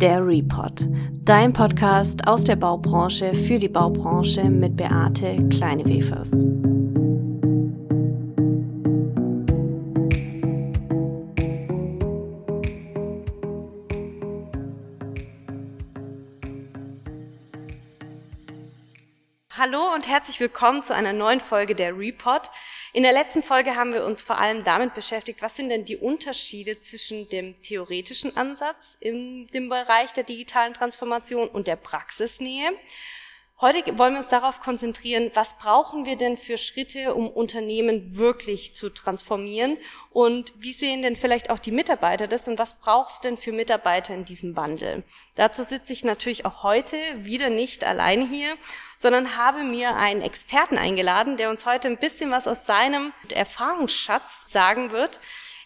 Der Report, dein Podcast aus der Baubranche für die Baubranche mit Beate Kleinewefers. Hallo und herzlich willkommen zu einer neuen Folge der Report. In der letzten Folge haben wir uns vor allem damit beschäftigt, was sind denn die Unterschiede zwischen dem theoretischen Ansatz in dem Bereich der digitalen Transformation und der Praxisnähe. Heute wollen wir uns darauf konzentrieren, was brauchen wir denn für Schritte, um Unternehmen wirklich zu transformieren und wie sehen denn vielleicht auch die Mitarbeiter das und was braucht es denn für Mitarbeiter in diesem Wandel? Dazu sitze ich natürlich auch heute wieder nicht alleine hier, sondern habe mir einen Experten eingeladen, der uns heute ein bisschen was aus seinem Erfahrungsschatz sagen wird.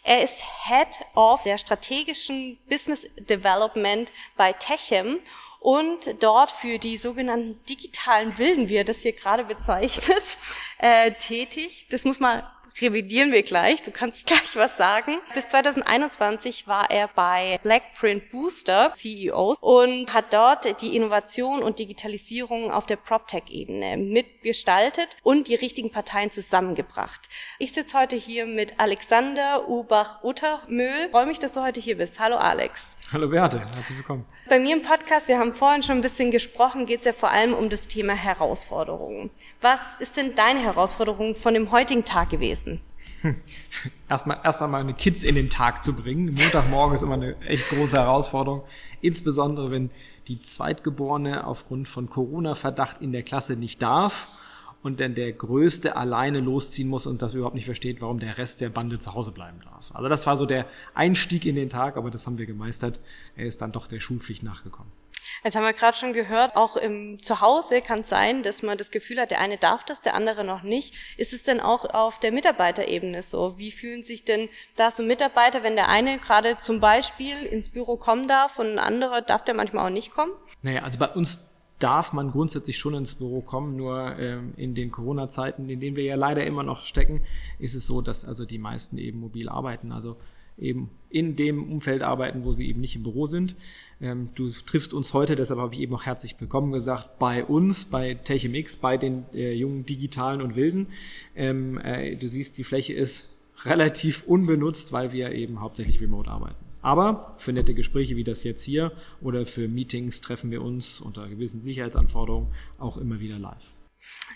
Er ist Head of der strategischen Business Development bei Techem und dort für die sogenannten digitalen Wilden, wie er das hier gerade bezeichnet, äh, tätig. Das muss man revidieren wir gleich. Du kannst gleich was sagen. Bis 2021 war er bei Blackprint Booster CEO und hat dort die Innovation und Digitalisierung auf der PropTech-Ebene mitgestaltet und die richtigen Parteien zusammengebracht. Ich sitze heute hier mit Alexander Ubach-Uttermöhl. Freue mich, dass du heute hier bist. Hallo Alex. Hallo Beate, herzlich willkommen. Bei mir im Podcast, wir haben vorhin schon ein bisschen gesprochen, geht es ja vor allem um das Thema Herausforderungen. Was ist denn deine Herausforderung von dem heutigen Tag gewesen? Erstmal erst einmal eine Kids in den Tag zu bringen. Montagmorgen ist immer eine echt große Herausforderung. Insbesondere wenn die Zweitgeborene aufgrund von Corona-Verdacht in der Klasse nicht darf und dann der Größte alleine losziehen muss und das überhaupt nicht versteht, warum der Rest der Bande zu Hause bleiben darf. Also das war so der Einstieg in den Tag, aber das haben wir gemeistert. Er ist dann doch der Schulpflicht nachgekommen. Jetzt haben wir gerade schon gehört, auch im Zuhause kann es sein, dass man das Gefühl hat, der eine darf das, der andere noch nicht. Ist es denn auch auf der Mitarbeiterebene so? Wie fühlen sich denn da so Mitarbeiter, wenn der eine gerade zum Beispiel ins Büro kommen darf und ein anderer darf der manchmal auch nicht kommen? Naja, also bei uns darf man grundsätzlich schon ins Büro kommen, nur ähm, in den Corona-Zeiten, in denen wir ja leider immer noch stecken, ist es so, dass also die meisten eben mobil arbeiten, also eben in dem Umfeld arbeiten, wo sie eben nicht im Büro sind. Ähm, du triffst uns heute, deshalb habe ich eben auch herzlich willkommen gesagt, bei uns, bei TechMX, bei den äh, jungen Digitalen und Wilden. Ähm, äh, du siehst, die Fläche ist relativ unbenutzt, weil wir eben hauptsächlich remote arbeiten. Aber für nette Gespräche wie das jetzt hier oder für Meetings treffen wir uns unter gewissen Sicherheitsanforderungen auch immer wieder live.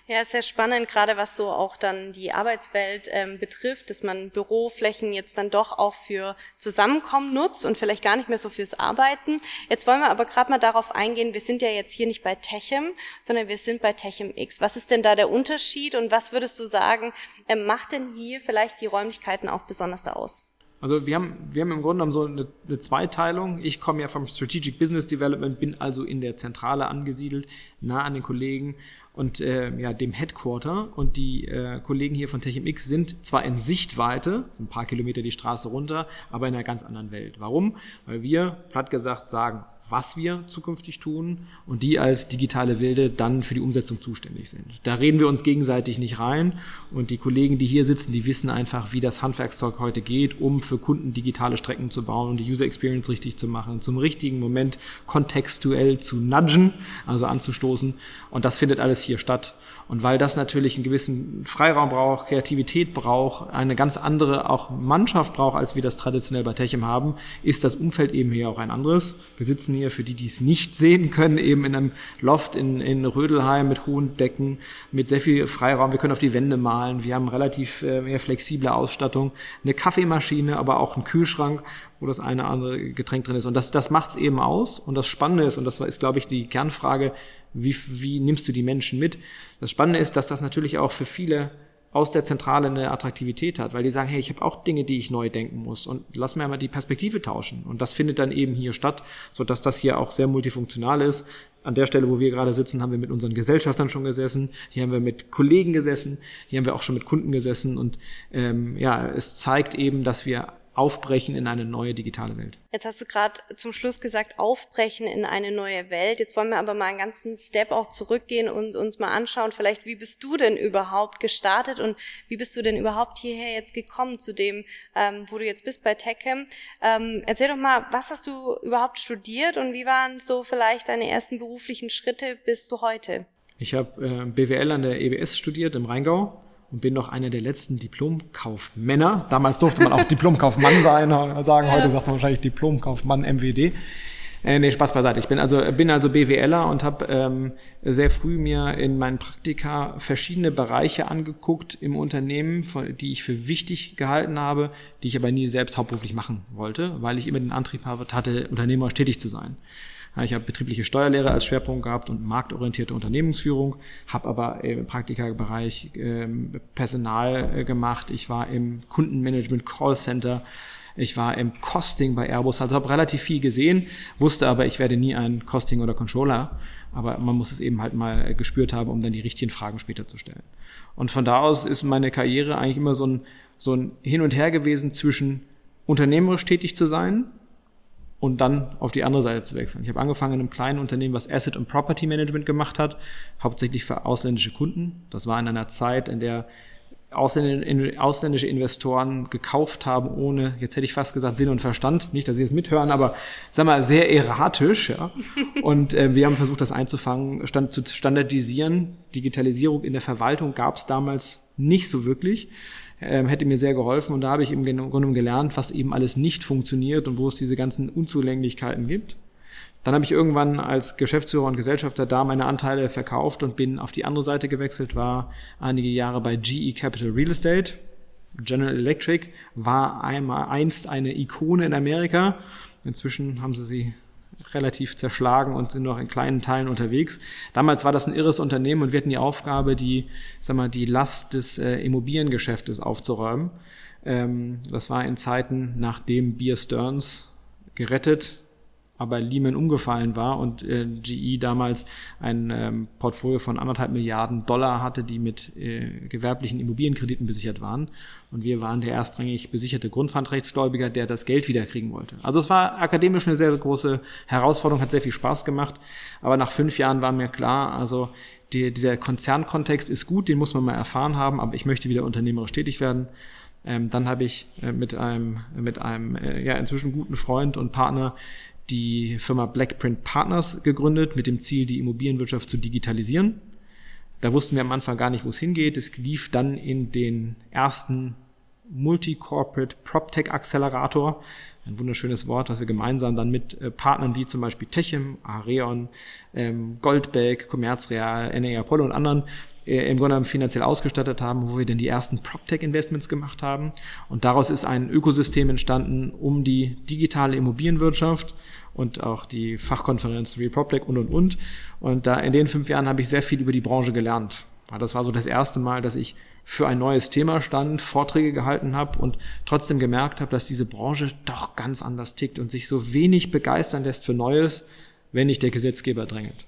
Ja, ist sehr spannend, gerade was so auch dann die Arbeitswelt ähm, betrifft, dass man Büroflächen jetzt dann doch auch für Zusammenkommen nutzt und vielleicht gar nicht mehr so fürs Arbeiten. Jetzt wollen wir aber gerade mal darauf eingehen, wir sind ja jetzt hier nicht bei Techem, sondern wir sind bei Techem X. Was ist denn da der Unterschied und was würdest du sagen, ähm, macht denn hier vielleicht die Räumlichkeiten auch besonders da aus? Also wir haben, wir haben im Grunde genommen so eine, eine Zweiteilung. Ich komme ja vom Strategic Business Development, bin also in der Zentrale angesiedelt, nah an den Kollegen und äh, ja, dem Headquarter. Und die äh, Kollegen hier von TechMX sind zwar in Sichtweite, sind ein paar Kilometer die Straße runter, aber in einer ganz anderen Welt. Warum? Weil wir, platt gesagt, sagen, was wir zukünftig tun und die als digitale Wilde dann für die Umsetzung zuständig sind. Da reden wir uns gegenseitig nicht rein und die Kollegen, die hier sitzen, die wissen einfach, wie das Handwerkszeug heute geht, um für Kunden digitale Strecken zu bauen und die User Experience richtig zu machen, zum richtigen Moment kontextuell zu nudgen, also anzustoßen und das findet alles hier statt. Und weil das natürlich einen gewissen Freiraum braucht, Kreativität braucht, eine ganz andere auch Mannschaft braucht, als wir das traditionell bei Techem haben, ist das Umfeld eben hier auch ein anderes. Wir sitzen hier, für die, die es nicht sehen können, eben in einem Loft in, in Rödelheim mit hohen Decken, mit sehr viel Freiraum. Wir können auf die Wände malen. Wir haben relativ äh, mehr flexible Ausstattung, eine Kaffeemaschine, aber auch einen Kühlschrank, wo das eine oder andere Getränk drin ist. Und das, das macht es eben aus. Und das Spannende ist, und das ist, glaube ich, die Kernfrage, wie, wie nimmst du die Menschen mit? Das Spannende ist, dass das natürlich auch für viele aus der Zentrale eine Attraktivität hat, weil die sagen, hey, ich habe auch Dinge, die ich neu denken muss und lass mir einmal die Perspektive tauschen. Und das findet dann eben hier statt, so dass das hier auch sehr multifunktional ist. An der Stelle, wo wir gerade sitzen, haben wir mit unseren Gesellschaftern schon gesessen, hier haben wir mit Kollegen gesessen, hier haben wir auch schon mit Kunden gesessen und ähm, ja, es zeigt eben, dass wir aufbrechen in eine neue digitale Welt. Jetzt hast du gerade zum Schluss gesagt, aufbrechen in eine neue Welt. Jetzt wollen wir aber mal einen ganzen Step auch zurückgehen und uns mal anschauen, vielleicht, wie bist du denn überhaupt gestartet und wie bist du denn überhaupt hierher jetzt gekommen zu dem, ähm, wo du jetzt bist bei TechCam? Ähm, erzähl doch mal, was hast du überhaupt studiert und wie waren so vielleicht deine ersten beruflichen Schritte bis zu heute? Ich habe äh, BWL an der EBS studiert im Rheingau und bin noch einer der letzten Diplomkaufmänner. Damals durfte man auch Diplomkaufmann sein, sagen, heute sagt man wahrscheinlich Diplomkaufmann MWD. Äh, nee, Spaß beiseite. Ich bin also, bin also BWLer und habe ähm, sehr früh mir in meinen Praktika verschiedene Bereiche angeguckt im Unternehmen, von, die ich für wichtig gehalten habe, die ich aber nie selbst hauptberuflich machen wollte, weil ich immer den Antrieb hatte, unternehmerisch tätig zu sein. Ich habe betriebliche Steuerlehre als Schwerpunkt gehabt und marktorientierte Unternehmensführung, habe aber im Praktikabereich ähm, Personal äh, gemacht. Ich war im Kundenmanagement Callcenter. Ich war im Costing bei Airbus, also habe relativ viel gesehen, wusste aber, ich werde nie ein Costing oder Controller. Aber man muss es eben halt mal gespürt haben, um dann die richtigen Fragen später zu stellen. Und von da aus ist meine Karriere eigentlich immer so ein, so ein Hin und Her gewesen zwischen unternehmerisch tätig zu sein, und dann auf die andere Seite zu wechseln. Ich habe angefangen in einem kleinen Unternehmen, was Asset und Property Management gemacht hat, hauptsächlich für ausländische Kunden. Das war in einer Zeit, in der ausländische Investoren gekauft haben, ohne, jetzt hätte ich fast gesagt, Sinn und Verstand. Nicht, dass sie es mithören, aber sag mal, sehr erratisch. Ja? Und äh, wir haben versucht, das einzufangen, stand, zu standardisieren. Digitalisierung in der Verwaltung gab es damals nicht so wirklich ähm, hätte mir sehr geholfen. Und da habe ich im Grunde gelernt, was eben alles nicht funktioniert und wo es diese ganzen Unzulänglichkeiten gibt. Dann habe ich irgendwann als Geschäftsführer und Gesellschafter da meine Anteile verkauft und bin auf die andere Seite gewechselt, war einige Jahre bei GE Capital Real Estate. General Electric war einmal einst eine Ikone in Amerika. Inzwischen haben sie sie relativ zerschlagen und sind noch in kleinen Teilen unterwegs. Damals war das ein irres Unternehmen und wir hatten die Aufgabe, die, sag mal, die Last des äh, Immobiliengeschäftes aufzuräumen. Ähm, das war in Zeiten, nachdem Beer Stearns gerettet aber Lehman umgefallen war und äh, GE damals ein ähm, Portfolio von anderthalb Milliarden Dollar hatte, die mit äh, gewerblichen Immobilienkrediten besichert waren. Und wir waren der erstrangig besicherte Grundpfandrechtsgläubiger, der das Geld wiederkriegen wollte. Also es war akademisch eine sehr, sehr große Herausforderung, hat sehr viel Spaß gemacht. Aber nach fünf Jahren war mir klar, also die, dieser Konzernkontext ist gut, den muss man mal erfahren haben, aber ich möchte wieder unternehmerisch tätig werden. Ähm, dann habe ich äh, mit einem, mit einem äh, ja, inzwischen guten Freund und Partner die Firma Blackprint Partners gegründet mit dem Ziel, die Immobilienwirtschaft zu digitalisieren. Da wussten wir am Anfang gar nicht, wo es hingeht. Es lief dann in den ersten Multi-Corporate PropTech Accelerator, ein wunderschönes Wort, was wir gemeinsam dann mit äh, Partnern wie zum Beispiel Techem, Areon, ähm, Goldbeck, Commerzreal, NA Apollo und anderen äh, im Grunde genommen finanziell ausgestattet haben, wo wir dann die ersten PropTech-Investments gemacht haben. Und daraus ist ein Ökosystem entstanden um die digitale Immobilienwirtschaft und auch die Fachkonferenz Republic und und und. Und da in den fünf Jahren habe ich sehr viel über die Branche gelernt. Das war so das erste Mal, dass ich für ein neues Thema stand, Vorträge gehalten habe und trotzdem gemerkt habe, dass diese Branche doch ganz anders tickt und sich so wenig begeistern lässt für Neues, wenn nicht der Gesetzgeber drängt.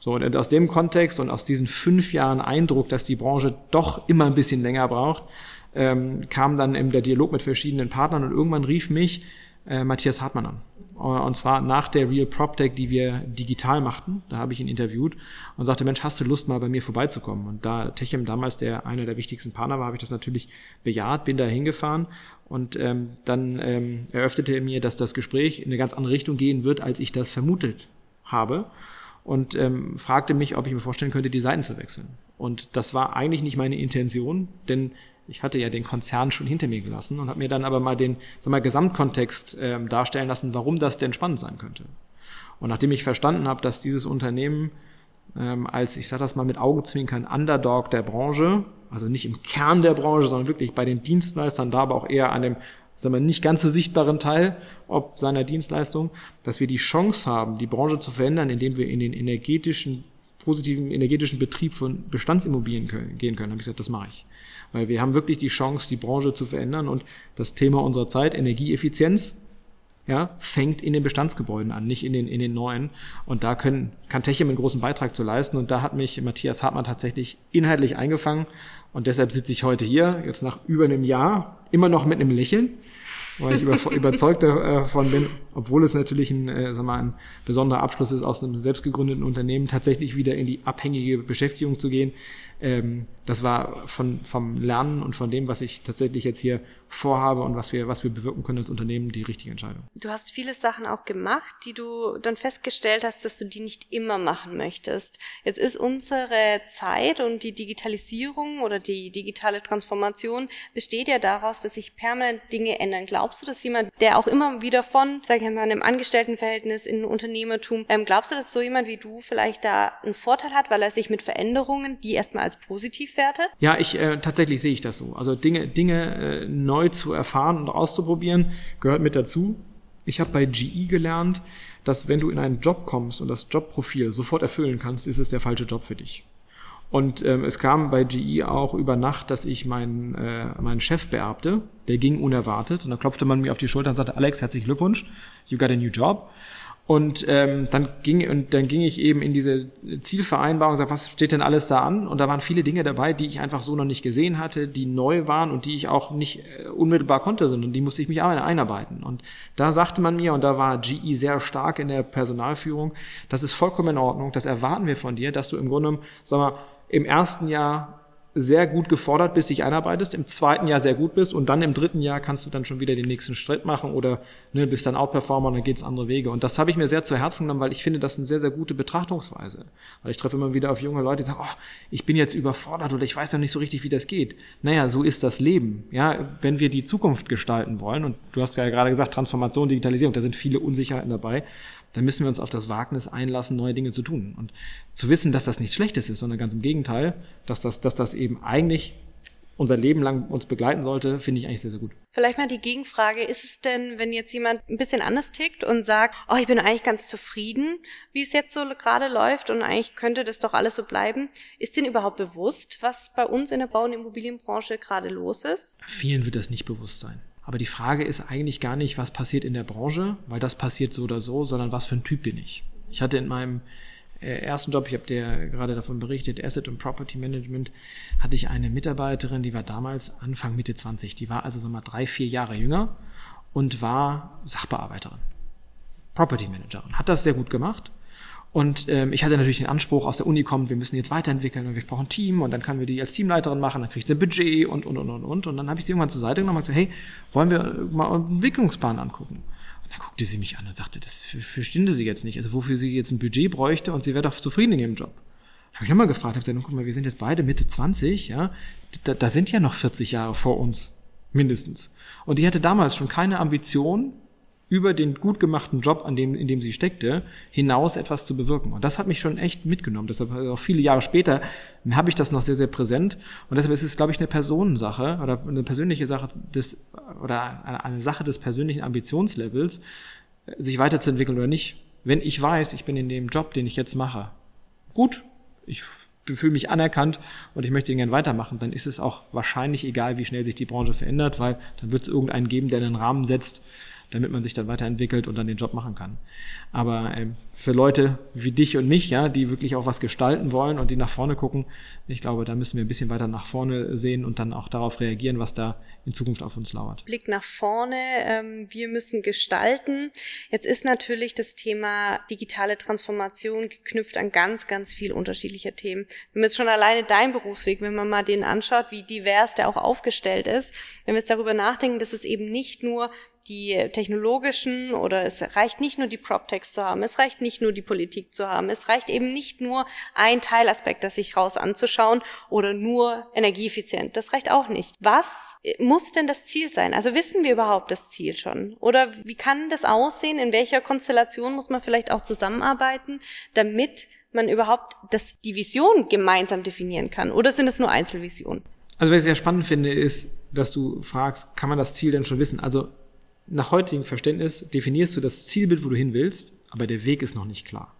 So, und aus dem Kontext und aus diesen fünf Jahren Eindruck, dass die Branche doch immer ein bisschen länger braucht, ähm, kam dann eben der Dialog mit verschiedenen Partnern und irgendwann rief mich äh, Matthias Hartmann an. Und zwar nach der Real PropTech, die wir digital machten. Da habe ich ihn interviewt und sagte, Mensch, hast du Lust, mal bei mir vorbeizukommen? Und da Techem damals der einer der wichtigsten Partner war, habe ich das natürlich bejaht, bin da hingefahren und ähm, dann ähm, eröffnete er mir, dass das Gespräch in eine ganz andere Richtung gehen wird, als ich das vermutet habe und ähm, fragte mich, ob ich mir vorstellen könnte, die Seiten zu wechseln. Und das war eigentlich nicht meine Intention, denn ich hatte ja den Konzern schon hinter mir gelassen und habe mir dann aber mal den sag mal, Gesamtkontext ähm, darstellen lassen, warum das denn spannend sein könnte. Und nachdem ich verstanden habe, dass dieses Unternehmen ähm, als, ich sage das mal mit Augenzwinkern, Underdog der Branche, also nicht im Kern der Branche, sondern wirklich bei den Dienstleistern, da aber auch eher an dem sagen wir, nicht ganz so sichtbaren Teil ob seiner Dienstleistung, dass wir die Chance haben, die Branche zu verändern, indem wir in den energetischen, positiven energetischen Betrieb von Bestandsimmobilien gehen können. Da habe ich gesagt, das mache ich. Weil wir haben wirklich die Chance, die Branche zu verändern und das Thema unserer Zeit, Energieeffizienz, ja, fängt in den Bestandsgebäuden an, nicht in den, in den neuen. Und da können, kann Techem einen großen Beitrag zu leisten. Und da hat mich Matthias Hartmann tatsächlich inhaltlich eingefangen. Und deshalb sitze ich heute hier, jetzt nach über einem Jahr, immer noch mit einem Lächeln. weil ich über, überzeugt davon bin, obwohl es natürlich ein, äh, sag mal, ein besonderer Abschluss ist, aus einem selbstgegründeten Unternehmen tatsächlich wieder in die abhängige Beschäftigung zu gehen. Ähm, das war von, vom Lernen und von dem, was ich tatsächlich jetzt hier vorhabe und was wir, was wir bewirken können als Unternehmen, die richtige Entscheidung. Du hast viele Sachen auch gemacht, die du dann festgestellt hast, dass du die nicht immer machen möchtest. Jetzt ist unsere Zeit und die Digitalisierung oder die digitale Transformation besteht ja daraus, dass sich permanent Dinge ändern. Glaubst du, dass jemand, der auch immer wieder von, sag ich mal, einem Angestelltenverhältnis in Unternehmertum, ähm, glaubst du, dass so jemand wie du vielleicht da einen Vorteil hat, weil er sich mit Veränderungen, die erstmal als positiv wertet? Ja, ich äh, tatsächlich sehe ich das so. Also Dinge, Dinge äh, neu zu erfahren und auszuprobieren gehört mit dazu. Ich habe bei GE gelernt, dass wenn du in einen Job kommst und das Jobprofil sofort erfüllen kannst, ist es der falsche Job für dich. Und ähm, es kam bei GE auch über Nacht, dass ich meinen, äh, meinen Chef beerbte. Der ging unerwartet und da klopfte man mir auf die Schulter und sagte, Alex, herzlichen Glückwunsch, you got a new job. Und ähm, dann ging und dann ging ich eben in diese Zielvereinbarung sagte, was steht denn alles da an? Und da waren viele Dinge dabei, die ich einfach so noch nicht gesehen hatte, die neu waren und die ich auch nicht äh, unmittelbar konnte, sondern die musste ich mich einarbeiten. Und da sagte man mir, und da war GE sehr stark in der Personalführung, das ist vollkommen in Ordnung, das erwarten wir von dir, dass du im Grunde, sag mal, im ersten Jahr sehr gut gefordert bist, dich einarbeitest, im zweiten Jahr sehr gut bist und dann im dritten Jahr kannst du dann schon wieder den nächsten Schritt machen oder ne, bist dann Outperformer und dann geht's andere Wege. Und das habe ich mir sehr zu Herzen genommen, weil ich finde, das eine sehr, sehr gute Betrachtungsweise. Weil ich treffe immer wieder auf junge Leute, die sagen, oh, ich bin jetzt überfordert oder ich weiß noch nicht so richtig, wie das geht. Naja, so ist das Leben. Ja, wenn wir die Zukunft gestalten wollen, und du hast ja gerade gesagt, Transformation, Digitalisierung, da sind viele Unsicherheiten dabei, dann müssen wir uns auf das Wagnis einlassen, neue Dinge zu tun. Und zu wissen, dass das nichts Schlechtes ist, sondern ganz im Gegenteil, dass das, dass das eben eigentlich unser Leben lang uns begleiten sollte, finde ich eigentlich sehr, sehr gut. Vielleicht mal die Gegenfrage, ist es denn, wenn jetzt jemand ein bisschen anders tickt und sagt, oh, ich bin eigentlich ganz zufrieden, wie es jetzt so gerade läuft und eigentlich könnte das doch alles so bleiben, ist denen überhaupt bewusst, was bei uns in der Bau- und Immobilienbranche gerade los ist? Vielen wird das nicht bewusst sein. Aber die Frage ist eigentlich gar nicht, was passiert in der Branche, weil das passiert so oder so, sondern was für ein Typ bin ich. Ich hatte in meinem ersten Job, ich habe dir gerade davon berichtet, Asset und Property Management, hatte ich eine Mitarbeiterin, die war damals Anfang Mitte 20. Die war also sag mal drei, vier Jahre jünger und war Sachbearbeiterin, Property Managerin. Hat das sehr gut gemacht und ähm, ich hatte natürlich den Anspruch, aus der Uni kommt, wir müssen jetzt weiterentwickeln und wir brauchen ein Team und dann können wir die als Teamleiterin machen, dann kriegt sie ein Budget und, und, und, und, und. Und dann habe ich sie irgendwann zur Seite genommen und gesagt, hey, wollen wir mal einen Entwicklungsplan angucken? Dann guckte sie mich an und sagte, das verstünde sie jetzt nicht. Also wofür sie jetzt ein Budget bräuchte und sie wäre doch zufrieden in ihrem Job. Da habe ich immer gefragt, habe gesagt, guck mal, wir sind jetzt beide Mitte 20, ja, da, da sind ja noch 40 Jahre vor uns, mindestens. Und die hatte damals schon keine Ambition, über den gut gemachten Job, an dem, in dem sie steckte, hinaus etwas zu bewirken. Und das hat mich schon echt mitgenommen. Deshalb also auch viele Jahre später habe ich das noch sehr, sehr präsent. Und deshalb ist es, glaube ich, eine Personensache oder eine persönliche Sache des, oder eine Sache des persönlichen Ambitionslevels, sich weiterzuentwickeln oder nicht. Wenn ich weiß, ich bin in dem Job, den ich jetzt mache, gut, ich fühle mich anerkannt und ich möchte ihn gerne weitermachen, dann ist es auch wahrscheinlich egal, wie schnell sich die Branche verändert, weil dann wird es irgendeinen geben, der einen Rahmen setzt, damit man sich dann weiterentwickelt und dann den Job machen kann. Aber ähm, für Leute wie dich und mich, ja, die wirklich auch was gestalten wollen und die nach vorne gucken, ich glaube, da müssen wir ein bisschen weiter nach vorne sehen und dann auch darauf reagieren, was da in Zukunft auf uns lauert. Blick nach vorne, ähm, wir müssen gestalten. Jetzt ist natürlich das Thema digitale Transformation geknüpft an ganz, ganz viel unterschiedliche Themen. Wenn man jetzt schon alleine dein Berufsweg, wenn man mal den anschaut, wie divers der auch aufgestellt ist, wenn wir jetzt darüber nachdenken, dass es eben nicht nur die technologischen oder es reicht nicht nur die PropTechs zu haben, es reicht nicht nur die Politik zu haben, es reicht eben nicht nur ein Teilaspekt, das sich raus anzuschauen oder nur energieeffizient. Das reicht auch nicht. Was muss denn das Ziel sein? Also wissen wir überhaupt das Ziel schon? Oder wie kann das aussehen? In welcher Konstellation muss man vielleicht auch zusammenarbeiten, damit man überhaupt das, die Vision gemeinsam definieren kann? Oder sind es nur Einzelvisionen? Also was ich sehr spannend finde, ist, dass du fragst, kann man das Ziel denn schon wissen? Also nach heutigem Verständnis definierst du das Zielbild, wo du hin willst, aber der Weg ist noch nicht klar.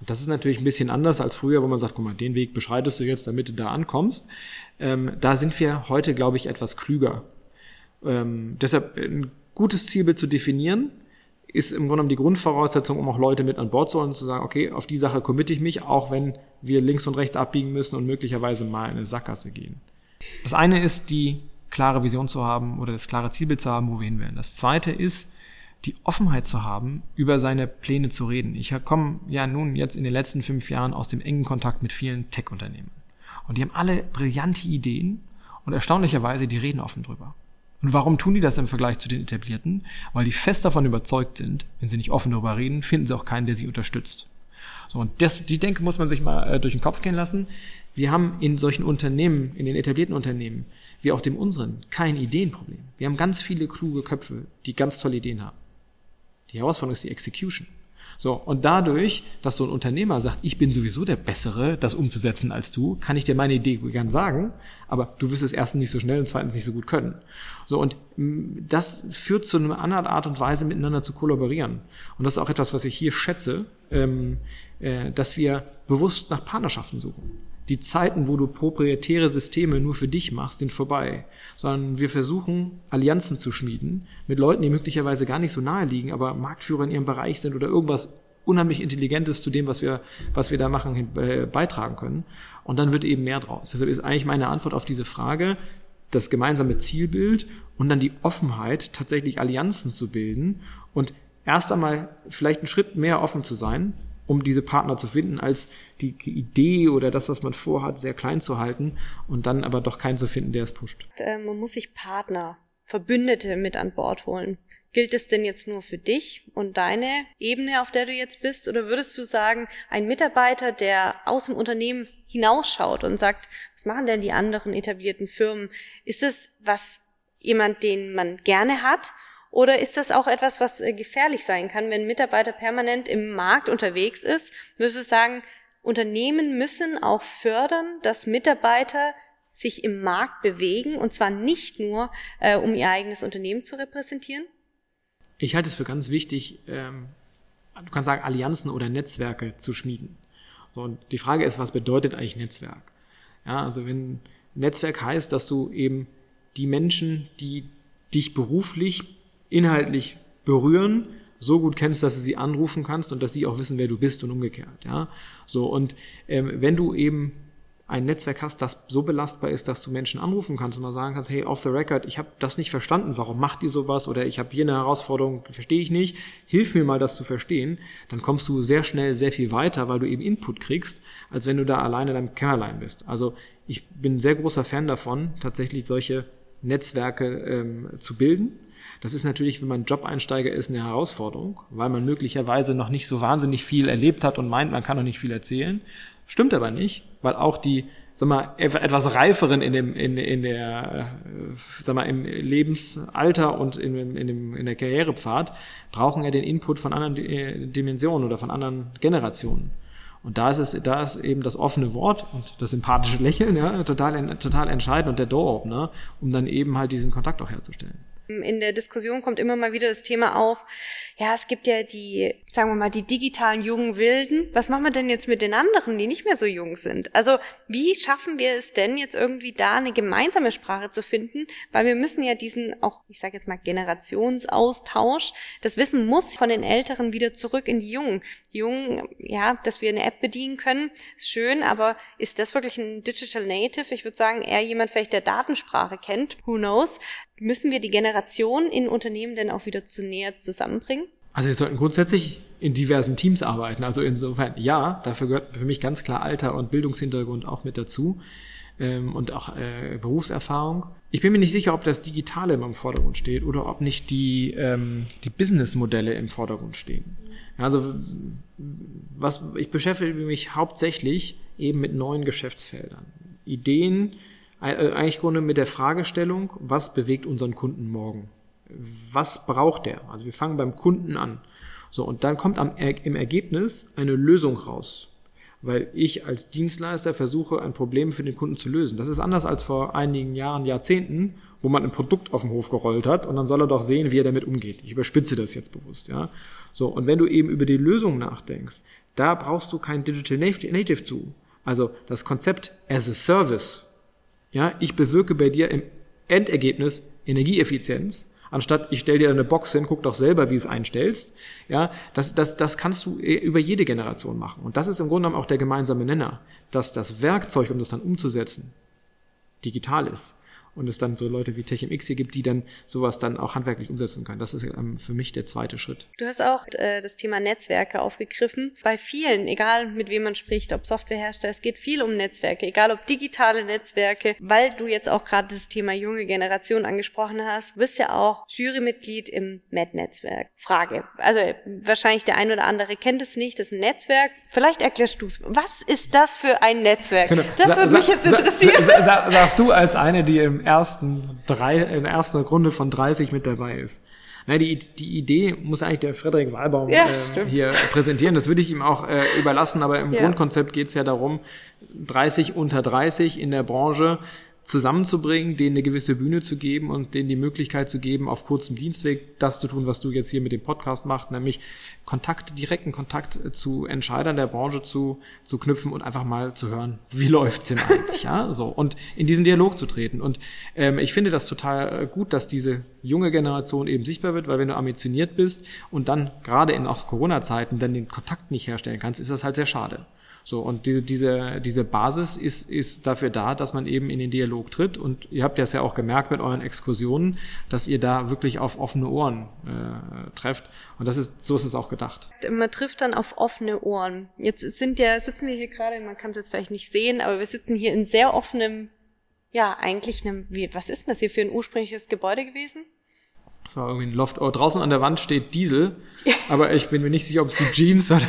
Und das ist natürlich ein bisschen anders als früher, wo man sagt, guck mal, den Weg beschreitest du jetzt, damit du da ankommst. Ähm, da sind wir heute, glaube ich, etwas klüger. Ähm, deshalb ein gutes Zielbild zu definieren, ist im Grunde genommen die Grundvoraussetzung, um auch Leute mit an Bord zu holen und zu sagen, okay, auf die Sache committe ich mich, auch wenn wir links und rechts abbiegen müssen und möglicherweise mal in eine Sackgasse gehen. Das eine ist die klare Vision zu haben oder das klare Zielbild zu haben, wo wir hin wollen. Das zweite ist, die Offenheit zu haben, über seine Pläne zu reden. Ich komme ja nun jetzt in den letzten fünf Jahren aus dem engen Kontakt mit vielen Tech-Unternehmen. Und die haben alle brillante Ideen und erstaunlicherweise, die reden offen drüber. Und warum tun die das im Vergleich zu den etablierten? Weil die fest davon überzeugt sind, wenn sie nicht offen darüber reden, finden sie auch keinen, der sie unterstützt. So, und das, die Denke muss man sich mal äh, durch den Kopf gehen lassen. Wir haben in solchen Unternehmen, in den etablierten Unternehmen, wie auch dem unseren, kein Ideenproblem. Wir haben ganz viele kluge Köpfe, die ganz tolle Ideen haben. Die Herausforderung ist die Execution. So, und dadurch, dass so ein Unternehmer sagt, ich bin sowieso der Bessere, das umzusetzen als du, kann ich dir meine Idee gern sagen, aber du wirst es erstens nicht so schnell und zweitens nicht so gut können. So, und mm, das führt zu einer anderen Art und Weise, miteinander zu kollaborieren. Und das ist auch etwas, was ich hier schätze, ähm, äh, dass wir bewusst nach Partnerschaften suchen. Die Zeiten, wo du proprietäre Systeme nur für dich machst, sind vorbei. Sondern wir versuchen, Allianzen zu schmieden mit Leuten, die möglicherweise gar nicht so nahe liegen, aber Marktführer in ihrem Bereich sind oder irgendwas unheimlich Intelligentes zu dem, was wir, was wir da machen, äh, beitragen können. Und dann wird eben mehr draus. Deshalb ist eigentlich meine Antwort auf diese Frage, das gemeinsame Zielbild und dann die Offenheit, tatsächlich Allianzen zu bilden und erst einmal vielleicht einen Schritt mehr offen zu sein, um diese Partner zu finden, als die Idee oder das, was man vorhat, sehr klein zu halten und dann aber doch keinen zu finden, der es pusht. Äh, man muss sich Partner, Verbündete mit an Bord holen. Gilt es denn jetzt nur für dich und deine Ebene, auf der du jetzt bist? Oder würdest du sagen, ein Mitarbeiter, der aus dem Unternehmen hinausschaut und sagt, was machen denn die anderen etablierten Firmen? Ist es was jemand, den man gerne hat? Oder ist das auch etwas, was äh, gefährlich sein kann, wenn ein Mitarbeiter permanent im Markt unterwegs ist? Würdest du sagen, Unternehmen müssen auch fördern, dass Mitarbeiter sich im Markt bewegen und zwar nicht nur, äh, um ihr eigenes Unternehmen zu repräsentieren? Ich halte es für ganz wichtig, ähm, du kannst sagen, Allianzen oder Netzwerke zu schmieden. So, und die Frage ist, was bedeutet eigentlich Netzwerk? Ja, also wenn Netzwerk heißt, dass du eben die Menschen, die dich beruflich inhaltlich berühren, so gut kennst, dass du sie anrufen kannst und dass sie auch wissen, wer du bist und umgekehrt. Ja, so und ähm, wenn du eben ein Netzwerk hast, das so belastbar ist, dass du Menschen anrufen kannst und mal sagen kannst, hey, off the record, ich habe das nicht verstanden, warum macht ihr sowas oder ich habe hier eine Herausforderung, verstehe ich nicht, hilf mir mal das zu verstehen, dann kommst du sehr schnell sehr viel weiter, weil du eben Input kriegst, als wenn du da alleine in deinem Kämmerlein bist. Also ich bin ein sehr großer Fan davon, tatsächlich solche Netzwerke ähm, zu bilden das ist natürlich, wenn man Job-Einsteiger ist, eine Herausforderung, weil man möglicherweise noch nicht so wahnsinnig viel erlebt hat und meint, man kann noch nicht viel erzählen. Stimmt aber nicht, weil auch die, sag mal, etwas reiferen in dem, in, in der, äh, sag mal, im Lebensalter und in, in, dem, in der Karrierepfad brauchen ja den Input von anderen äh, Dimensionen oder von anderen Generationen. Und da ist es, da ist eben das offene Wort und das sympathische Lächeln, ja, total, total entscheidend und der Door-Opener, um dann eben halt diesen Kontakt auch herzustellen. In der Diskussion kommt immer mal wieder das Thema auf, ja, es gibt ja die, sagen wir mal, die digitalen jungen Wilden. Was machen wir denn jetzt mit den anderen, die nicht mehr so jung sind? Also wie schaffen wir es denn jetzt irgendwie da eine gemeinsame Sprache zu finden? Weil wir müssen ja diesen auch, ich sage jetzt mal, Generationsaustausch, das Wissen muss von den Älteren wieder zurück in die Jungen. Die Jungen, ja, dass wir eine App bedienen können, ist schön, aber ist das wirklich ein Digital Native? Ich würde sagen, eher jemand vielleicht, der Datensprache kennt, who knows? Müssen wir die Generation in Unternehmen denn auch wieder zu näher zusammenbringen? Also wir sollten grundsätzlich in diversen Teams arbeiten. Also insofern, ja, dafür gehört für mich ganz klar Alter und Bildungshintergrund auch mit dazu ähm, und auch äh, Berufserfahrung. Ich bin mir nicht sicher, ob das Digitale im Vordergrund steht oder ob nicht die, ähm, die Businessmodelle im Vordergrund stehen. Also was, ich beschäftige mich hauptsächlich eben mit neuen Geschäftsfeldern. Ideen, eigentlich Grunde mit der Fragestellung, was bewegt unseren Kunden morgen? Was braucht der? Also wir fangen beim Kunden an. So, und dann kommt am, im Ergebnis eine Lösung raus. Weil ich als Dienstleister versuche, ein Problem für den Kunden zu lösen. Das ist anders als vor einigen Jahren, Jahrzehnten, wo man ein Produkt auf den Hof gerollt hat und dann soll er doch sehen, wie er damit umgeht. Ich überspitze das jetzt bewusst, ja. So, und wenn du eben über die Lösung nachdenkst, da brauchst du kein Digital Native zu. Also das Konzept as a Service ja, ich bewirke bei dir im Endergebnis Energieeffizienz, anstatt ich stell dir eine Box hin, guck doch selber, wie es einstellst. Ja, das, das, das kannst du äh, über jede Generation machen. Und das ist im Grunde genommen auch der gemeinsame Nenner, dass das Werkzeug, um das dann umzusetzen, digital ist. Und es dann so Leute wie TechMX hier gibt, die dann sowas dann auch handwerklich umsetzen können. Das ist ähm, für mich der zweite Schritt. Du hast auch äh, das Thema Netzwerke aufgegriffen. Bei vielen, egal mit wem man spricht, ob Softwarehersteller, es geht viel um Netzwerke, egal ob digitale Netzwerke, weil du jetzt auch gerade das Thema junge Generation angesprochen hast, bist ja auch Jurymitglied im MED-Netzwerk. Frage, also wahrscheinlich der ein oder andere kennt es nicht, das ist ein Netzwerk. Vielleicht erklärst du es. Was ist das für ein Netzwerk? Genau. Das würde mich jetzt interessieren. Sa sa sagst du als eine, die im ersten drei, in der ersten Runde von 30 mit dabei ist. Na, die, die Idee muss eigentlich der Frederik Wahlbaum ja, äh, hier präsentieren. Das würde ich ihm auch äh, überlassen, aber im ja. Grundkonzept geht es ja darum, 30 unter 30 in der Branche zusammenzubringen, denen eine gewisse Bühne zu geben und denen die Möglichkeit zu geben, auf kurzem Dienstweg das zu tun, was du jetzt hier mit dem Podcast machst, nämlich Kontakt, direkten Kontakt zu Entscheidern der Branche zu, zu knüpfen und einfach mal zu hören, wie läuft's denn eigentlich, ja, so und in diesen Dialog zu treten. Und ähm, ich finde das total äh, gut, dass diese junge Generation eben sichtbar wird, weil wenn du ambitioniert bist und dann gerade in auch Corona-Zeiten dann den Kontakt nicht herstellen kannst, ist das halt sehr schade. So, und diese, diese, diese Basis ist, ist dafür da, dass man eben in den Dialog tritt. Und ihr habt das ja auch gemerkt mit euren Exkursionen, dass ihr da wirklich auf offene Ohren äh, trefft. Und das ist, so ist es auch gedacht. Man trifft dann auf offene Ohren. Jetzt sind ja, sitzen wir hier gerade, man kann es jetzt vielleicht nicht sehen, aber wir sitzen hier in sehr offenem, ja, eigentlich einem, wie, was ist denn das hier für ein ursprüngliches Gebäude gewesen? Das war irgendwie ein Loft. Oh, draußen an der Wand steht Diesel, aber ich bin mir nicht sicher, ob es die Jeans oder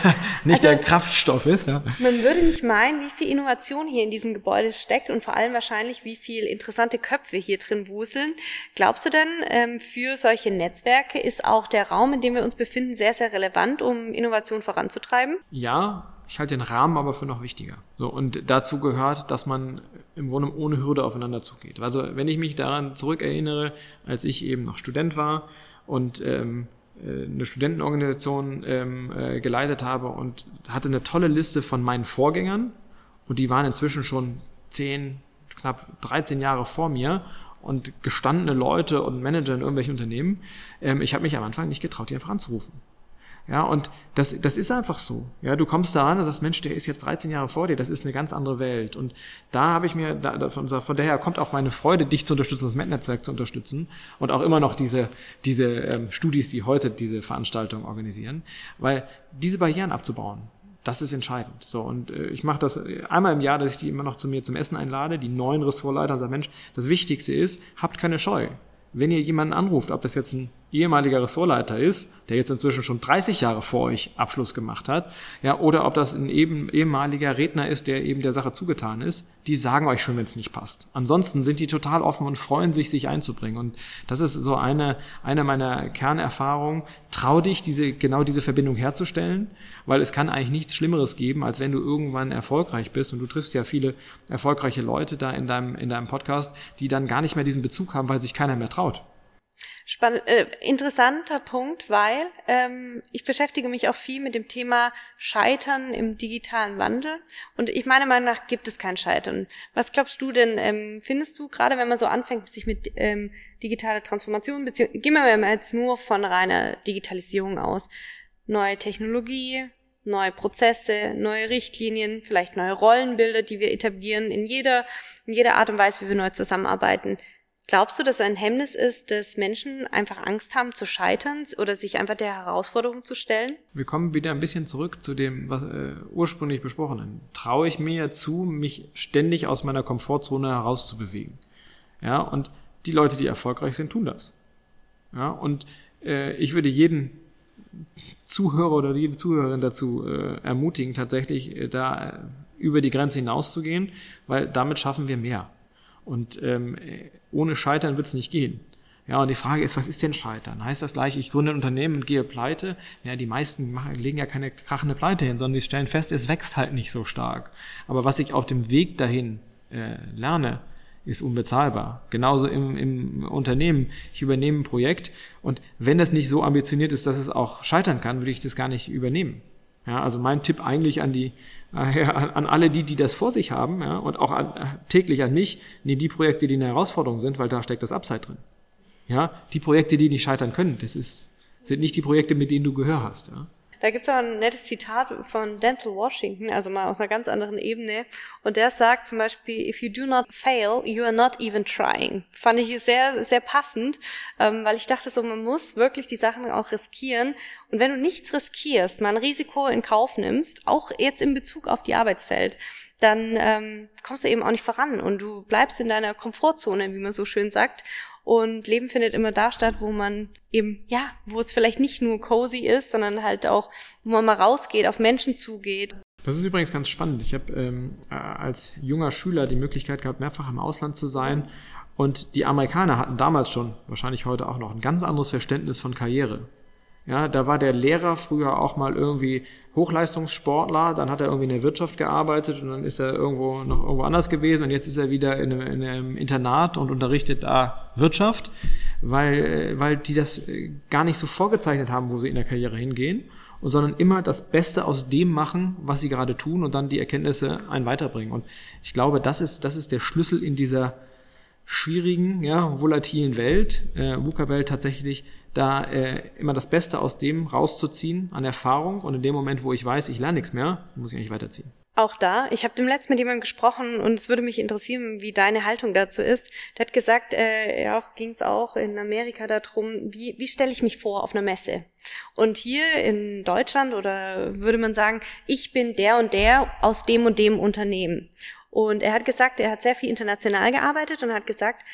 nicht also, der Kraftstoff ist. Ja. Man würde nicht meinen, wie viel Innovation hier in diesem Gebäude steckt und vor allem wahrscheinlich, wie viel interessante Köpfe hier drin wuseln. Glaubst du denn, ähm, für solche Netzwerke ist auch der Raum, in dem wir uns befinden, sehr, sehr relevant, um Innovation voranzutreiben? Ja, ich halte den Rahmen aber für noch wichtiger. So, und dazu gehört, dass man im Grunde ohne Hürde aufeinander zugeht. Also wenn ich mich daran zurückerinnere, als ich eben noch Student war und ähm, äh, eine Studentenorganisation ähm, äh, geleitet habe und hatte eine tolle Liste von meinen Vorgängern und die waren inzwischen schon zehn, knapp 13 Jahre vor mir und gestandene Leute und Manager in irgendwelchen Unternehmen. Ähm, ich habe mich am Anfang nicht getraut, die einfach anzurufen. Ja, und das, das ist einfach so. Ja, du kommst da an und sagst, Mensch, der ist jetzt 13 Jahre vor dir, das ist eine ganz andere Welt. Und da habe ich mir, da, von, von daher kommt auch meine Freude, dich zu unterstützen, das Met-Netzwerk zu unterstützen und auch immer noch diese, diese ähm, Studis, die heute diese Veranstaltung organisieren, weil diese Barrieren abzubauen, das ist entscheidend. So, und äh, ich mache das einmal im Jahr, dass ich die immer noch zu mir zum Essen einlade, die neuen Ressortleiter und sage, Mensch, das Wichtigste ist, habt keine Scheu. Wenn ihr jemanden anruft, ob das jetzt ein ehemaliger Ressortleiter ist, der jetzt inzwischen schon 30 Jahre vor euch Abschluss gemacht hat, ja, oder ob das ein eben, ehemaliger Redner ist, der eben der Sache zugetan ist, die sagen euch schon, wenn es nicht passt. Ansonsten sind die total offen und freuen sich, sich einzubringen. Und das ist so eine, eine meiner Kernerfahrungen. Trau dich, diese, genau diese Verbindung herzustellen, weil es kann eigentlich nichts Schlimmeres geben, als wenn du irgendwann erfolgreich bist und du triffst ja viele erfolgreiche Leute da in deinem, in deinem Podcast, die dann gar nicht mehr diesen Bezug haben, weil sich keiner mehr traut. Spann äh, interessanter Punkt, weil ähm, ich beschäftige mich auch viel mit dem Thema Scheitern im digitalen Wandel. Und ich meiner Meinung nach gibt es kein Scheitern. Was glaubst du denn, ähm, findest du, gerade wenn man so anfängt, sich mit ähm, digitaler Transformation, beziehungsweise gehen wir mal jetzt nur von reiner Digitalisierung aus, neue Technologie, neue Prozesse, neue Richtlinien, vielleicht neue Rollenbilder, die wir etablieren in jeder, in jeder Art und Weise, wie wir neu zusammenarbeiten. Glaubst du, dass ein Hemmnis ist, dass Menschen einfach Angst haben zu scheitern oder sich einfach der Herausforderung zu stellen? Wir kommen wieder ein bisschen zurück zu dem, was äh, ursprünglich besprochen haben. Traue ich mir zu, mich ständig aus meiner Komfortzone herauszubewegen? Ja, und die Leute, die erfolgreich sind, tun das. Ja, und äh, ich würde jeden Zuhörer oder jede Zuhörerin dazu äh, ermutigen, tatsächlich äh, da äh, über die Grenze hinauszugehen, weil damit schaffen wir mehr. Und ähm, ohne Scheitern wird es nicht gehen. Ja, und die Frage ist, was ist denn Scheitern? Heißt das gleich, ich gründe ein Unternehmen und gehe pleite? Ja, die meisten machen, legen ja keine krachende Pleite hin, sondern die stellen fest, es wächst halt nicht so stark. Aber was ich auf dem Weg dahin äh, lerne, ist unbezahlbar. Genauso im, im Unternehmen. Ich übernehme ein Projekt und wenn das nicht so ambitioniert ist, dass es auch scheitern kann, würde ich das gar nicht übernehmen. Ja, also mein Tipp eigentlich an die, an alle die, die das vor sich haben, ja, und auch an, äh, täglich an mich, nehmen die Projekte, die eine Herausforderung sind, weil da steckt das Upside drin. Ja, die Projekte, die nicht scheitern können, das ist, sind nicht die Projekte, mit denen du Gehör hast. Ja. Da gibt es auch ein nettes Zitat von Denzel Washington, also mal aus einer ganz anderen Ebene. Und der sagt zum Beispiel, if you do not fail, you are not even trying. Fand ich sehr, sehr passend, ähm, weil ich dachte so, man muss wirklich die Sachen auch riskieren. Und wenn du nichts riskierst, mal ein Risiko in Kauf nimmst, auch jetzt in Bezug auf die Arbeitswelt, dann ähm, kommst du eben auch nicht voran und du bleibst in deiner Komfortzone, wie man so schön sagt. Und Leben findet immer da statt, wo man eben, ja, wo es vielleicht nicht nur cozy ist, sondern halt auch, wo man mal rausgeht, auf Menschen zugeht. Das ist übrigens ganz spannend. Ich habe ähm, äh, als junger Schüler die Möglichkeit gehabt, mehrfach im Ausland zu sein. Und die Amerikaner hatten damals schon, wahrscheinlich heute auch noch, ein ganz anderes Verständnis von Karriere. Ja, da war der Lehrer früher auch mal irgendwie Hochleistungssportler, dann hat er irgendwie in der Wirtschaft gearbeitet und dann ist er irgendwo noch irgendwo anders gewesen und jetzt ist er wieder in einem, in einem Internat und unterrichtet da Wirtschaft, weil, weil die das gar nicht so vorgezeichnet haben, wo sie in der Karriere hingehen, und sondern immer das Beste aus dem machen, was sie gerade tun und dann die Erkenntnisse einen weiterbringen. Und ich glaube, das ist, das ist der Schlüssel in dieser schwierigen, ja, volatilen Welt, äh, VUCA-Welt tatsächlich da äh, immer das Beste aus dem rauszuziehen an Erfahrung und in dem Moment, wo ich weiß, ich lerne nichts mehr, muss ich eigentlich weiterziehen. Auch da, ich habe dem letzten mit jemandem gesprochen und es würde mich interessieren, wie deine Haltung dazu ist. Der hat gesagt, äh, ja, ging es auch in Amerika darum, wie, wie stelle ich mich vor auf einer Messe? Und hier in Deutschland oder würde man sagen, ich bin der und der aus dem und dem Unternehmen. Und er hat gesagt, er hat sehr viel international gearbeitet und hat gesagt,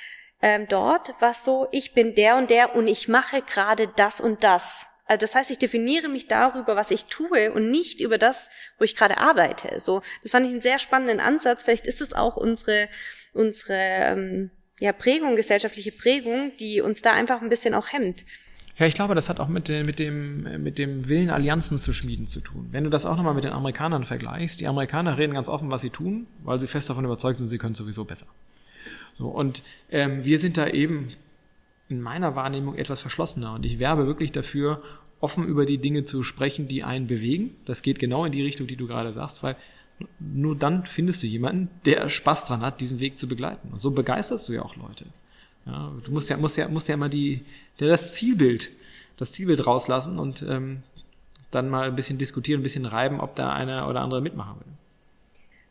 ähm, dort war es so, ich bin der und der und ich mache gerade das und das. Also das heißt, ich definiere mich darüber, was ich tue und nicht über das, wo ich gerade arbeite. So, das fand ich einen sehr spannenden Ansatz. Vielleicht ist es auch unsere unsere ähm, ja, Prägung, gesellschaftliche Prägung, die uns da einfach ein bisschen auch hemmt. Ja, ich glaube, das hat auch mit, mit, dem, mit dem Willen, Allianzen zu schmieden zu tun. Wenn du das auch nochmal mit den Amerikanern vergleichst, die Amerikaner reden ganz offen, was sie tun, weil sie fest davon überzeugt sind, sie können sowieso besser. So, und ähm, wir sind da eben in meiner Wahrnehmung etwas verschlossener und ich werbe wirklich dafür, offen über die Dinge zu sprechen, die einen bewegen. Das geht genau in die Richtung, die du gerade sagst, weil nur dann findest du jemanden, der Spaß dran hat, diesen Weg zu begleiten. Und so begeisterst du ja auch Leute. Ja, du musst ja, musst ja, musst ja immer die, der das Zielbild, das Zielbild rauslassen und ähm, dann mal ein bisschen diskutieren, ein bisschen reiben, ob da einer oder andere mitmachen will.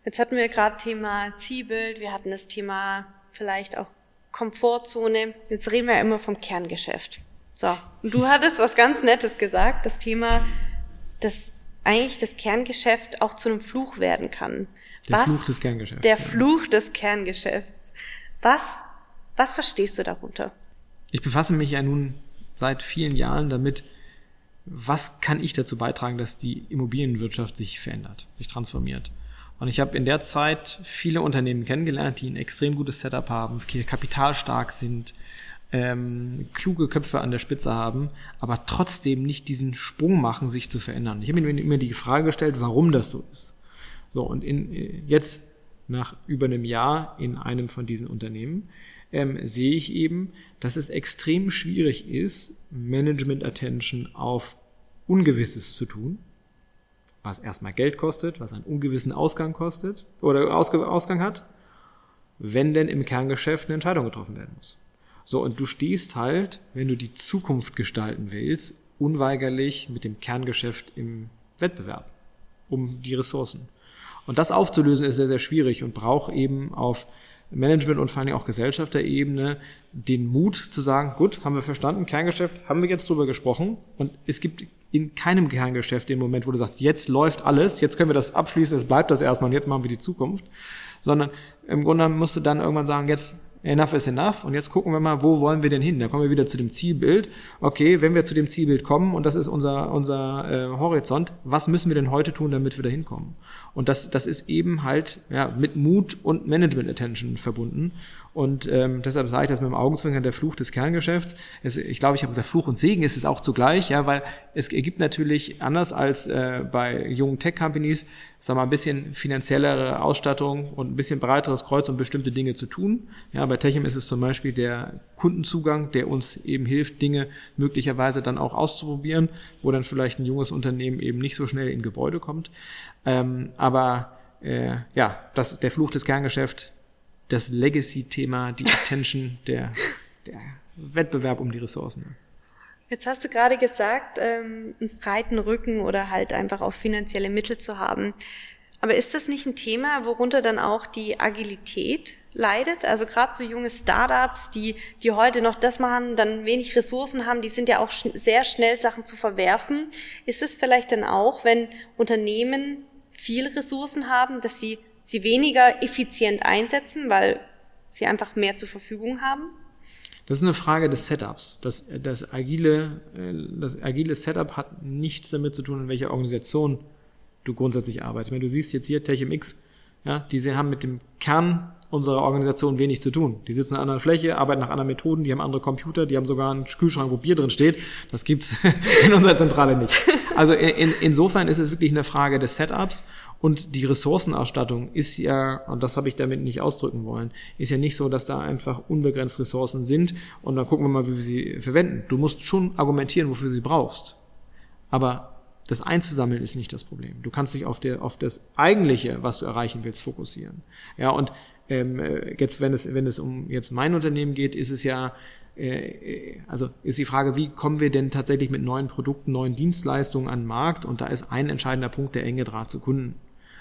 Jetzt hatten wir gerade Thema Zielbild, wir hatten das Thema vielleicht auch Komfortzone. Jetzt reden wir ja immer vom Kerngeschäft. So, und du hattest was ganz Nettes gesagt, das Thema, dass eigentlich das Kerngeschäft auch zu einem Fluch werden kann. Der was, Fluch des Kerngeschäfts. Der ja. Fluch des Kerngeschäfts. Was was verstehst du darunter? Ich befasse mich ja nun seit vielen Jahren damit, was kann ich dazu beitragen, dass die Immobilienwirtschaft sich verändert, sich transformiert. Und ich habe in der Zeit viele Unternehmen kennengelernt, die ein extrem gutes Setup haben, kapitalstark sind, ähm, kluge Köpfe an der Spitze haben, aber trotzdem nicht diesen Sprung machen, sich zu verändern. Ich habe mir immer die Frage gestellt, warum das so ist. So, und in, jetzt nach über einem Jahr in einem von diesen Unternehmen ähm, sehe ich eben, dass es extrem schwierig ist, Management Attention auf Ungewisses zu tun, was erstmal Geld kostet, was einen ungewissen Ausgang kostet oder Ausg Ausgang hat, wenn denn im Kerngeschäft eine Entscheidung getroffen werden muss. So, und du stehst halt, wenn du die Zukunft gestalten willst, unweigerlich mit dem Kerngeschäft im Wettbewerb um die Ressourcen. Und das aufzulösen ist sehr, sehr schwierig und braucht eben auf Management und vor allem auch Gesellschafterebene den Mut zu sagen, gut, haben wir verstanden, Kerngeschäft, haben wir jetzt drüber gesprochen und es gibt in keinem Kerngeschäft den Moment, wo du sagst, jetzt läuft alles, jetzt können wir das abschließen, es bleibt das erstmal und jetzt machen wir die Zukunft, sondern im Grunde musst du dann irgendwann sagen, jetzt enough is enough und jetzt gucken wir mal, wo wollen wir denn hin? Da kommen wir wieder zu dem Zielbild. Okay, wenn wir zu dem Zielbild kommen und das ist unser, unser äh, Horizont, was müssen wir denn heute tun, damit wir da hinkommen? Und das, das ist eben halt ja, mit Mut und Management Attention verbunden. Und ähm, deshalb sage ich das mit dem Augenzwinkern der Fluch des Kerngeschäfts. Es, ich glaube, ich habe gesagt, Fluch und Segen ist es auch zugleich, ja, weil es ergibt natürlich anders als äh, bei jungen Tech-Companies, sag mal, ein bisschen finanziellere Ausstattung und ein bisschen breiteres Kreuz, um bestimmte Dinge zu tun. Ja, bei Techem ist es zum Beispiel der Kundenzugang, der uns eben hilft, Dinge möglicherweise dann auch auszuprobieren, wo dann vielleicht ein junges Unternehmen eben nicht so schnell in Gebäude kommt. Ähm, aber äh, ja, das, der Fluch des Kerngeschäfts das Legacy-Thema, die Attention, der, der Wettbewerb um die Ressourcen. Jetzt hast du gerade gesagt, ähm, einen breiten Rücken oder halt einfach auch finanzielle Mittel zu haben. Aber ist das nicht ein Thema, worunter dann auch die Agilität leidet? Also gerade so junge Startups, die, die heute noch das machen, dann wenig Ressourcen haben, die sind ja auch schn sehr schnell Sachen zu verwerfen. Ist es vielleicht dann auch, wenn Unternehmen viel Ressourcen haben, dass sie sie weniger effizient einsetzen, weil sie einfach mehr zur Verfügung haben? Das ist eine Frage des Setups. Das, das, agile, äh, das agile Setup hat nichts damit zu tun, in welcher Organisation du grundsätzlich arbeitest. Wenn du siehst jetzt hier TechMX, ja, diese haben mit dem Kern unserer Organisation wenig zu tun. Die sitzen an einer Fläche, arbeiten nach anderen Methoden, die haben andere Computer, die haben sogar einen Kühlschrank, wo Bier drin steht. Das gibt's in unserer Zentrale nicht. Also in, insofern ist es wirklich eine Frage des Setups und die Ressourcenausstattung ist ja, und das habe ich damit nicht ausdrücken wollen, ist ja nicht so, dass da einfach unbegrenzt Ressourcen sind und dann gucken wir mal, wie wir sie verwenden. Du musst schon argumentieren, wofür du sie brauchst. Aber das einzusammeln ist nicht das Problem. Du kannst dich auf, der, auf das Eigentliche, was du erreichen willst, fokussieren. Ja, und ähm, jetzt, wenn es, wenn es um jetzt mein Unternehmen geht, ist es ja, äh, also ist die Frage, wie kommen wir denn tatsächlich mit neuen Produkten, neuen Dienstleistungen an den Markt? Und da ist ein entscheidender Punkt der enge Draht zu Kunden.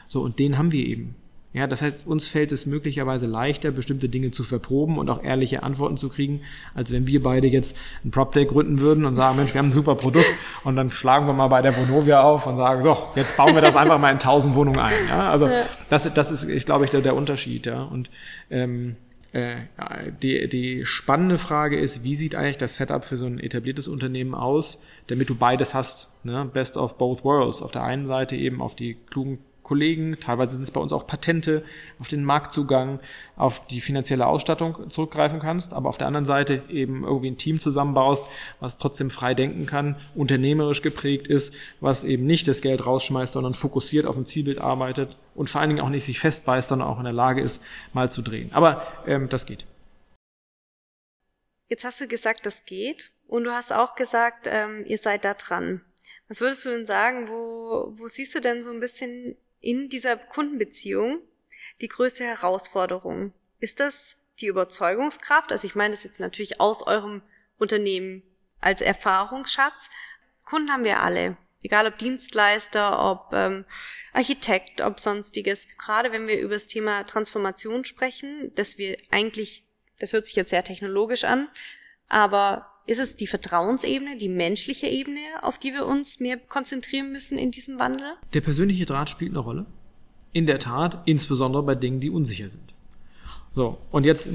So, und den haben wir eben. Ja, das heißt, uns fällt es möglicherweise leichter, bestimmte Dinge zu verproben und auch ehrliche Antworten zu kriegen, als wenn wir beide jetzt ein PropTech gründen würden und sagen, Mensch, wir haben ein super Produkt und dann schlagen wir mal bei der Vonovia auf und sagen, so, jetzt bauen wir das einfach mal in tausend Wohnungen ein. Ja, also das, das ist, ich glaube ich, der, der Unterschied. Ja, und ähm, äh, die, die spannende Frage ist, wie sieht eigentlich das Setup für so ein etabliertes Unternehmen aus, damit du beides hast, ne? Best of both worlds. Auf der einen Seite eben auf die klugen Kollegen, teilweise sind es bei uns auch Patente, auf den Marktzugang, auf die finanzielle Ausstattung zurückgreifen kannst, aber auf der anderen Seite eben irgendwie ein Team zusammenbaust, was trotzdem frei denken kann, unternehmerisch geprägt ist, was eben nicht das Geld rausschmeißt, sondern fokussiert auf ein Zielbild arbeitet und vor allen Dingen auch nicht sich festbeißt, sondern auch in der Lage ist, mal zu drehen. Aber ähm, das geht. Jetzt hast du gesagt, das geht. Und du hast auch gesagt, ähm, ihr seid da dran. Was würdest du denn sagen, wo, wo siehst du denn so ein bisschen in dieser Kundenbeziehung die größte Herausforderung? Ist das die Überzeugungskraft? Also ich meine das jetzt natürlich aus eurem Unternehmen als Erfahrungsschatz. Kunden haben wir alle. Egal ob Dienstleister, ob ähm, Architekt, ob sonstiges. Gerade wenn wir über das Thema Transformation sprechen, dass wir eigentlich, das hört sich jetzt sehr technologisch an, aber ist es die Vertrauensebene, die menschliche Ebene, auf die wir uns mehr konzentrieren müssen in diesem Wandel? Der persönliche Draht spielt eine Rolle. In der Tat, insbesondere bei Dingen, die unsicher sind. So, und jetzt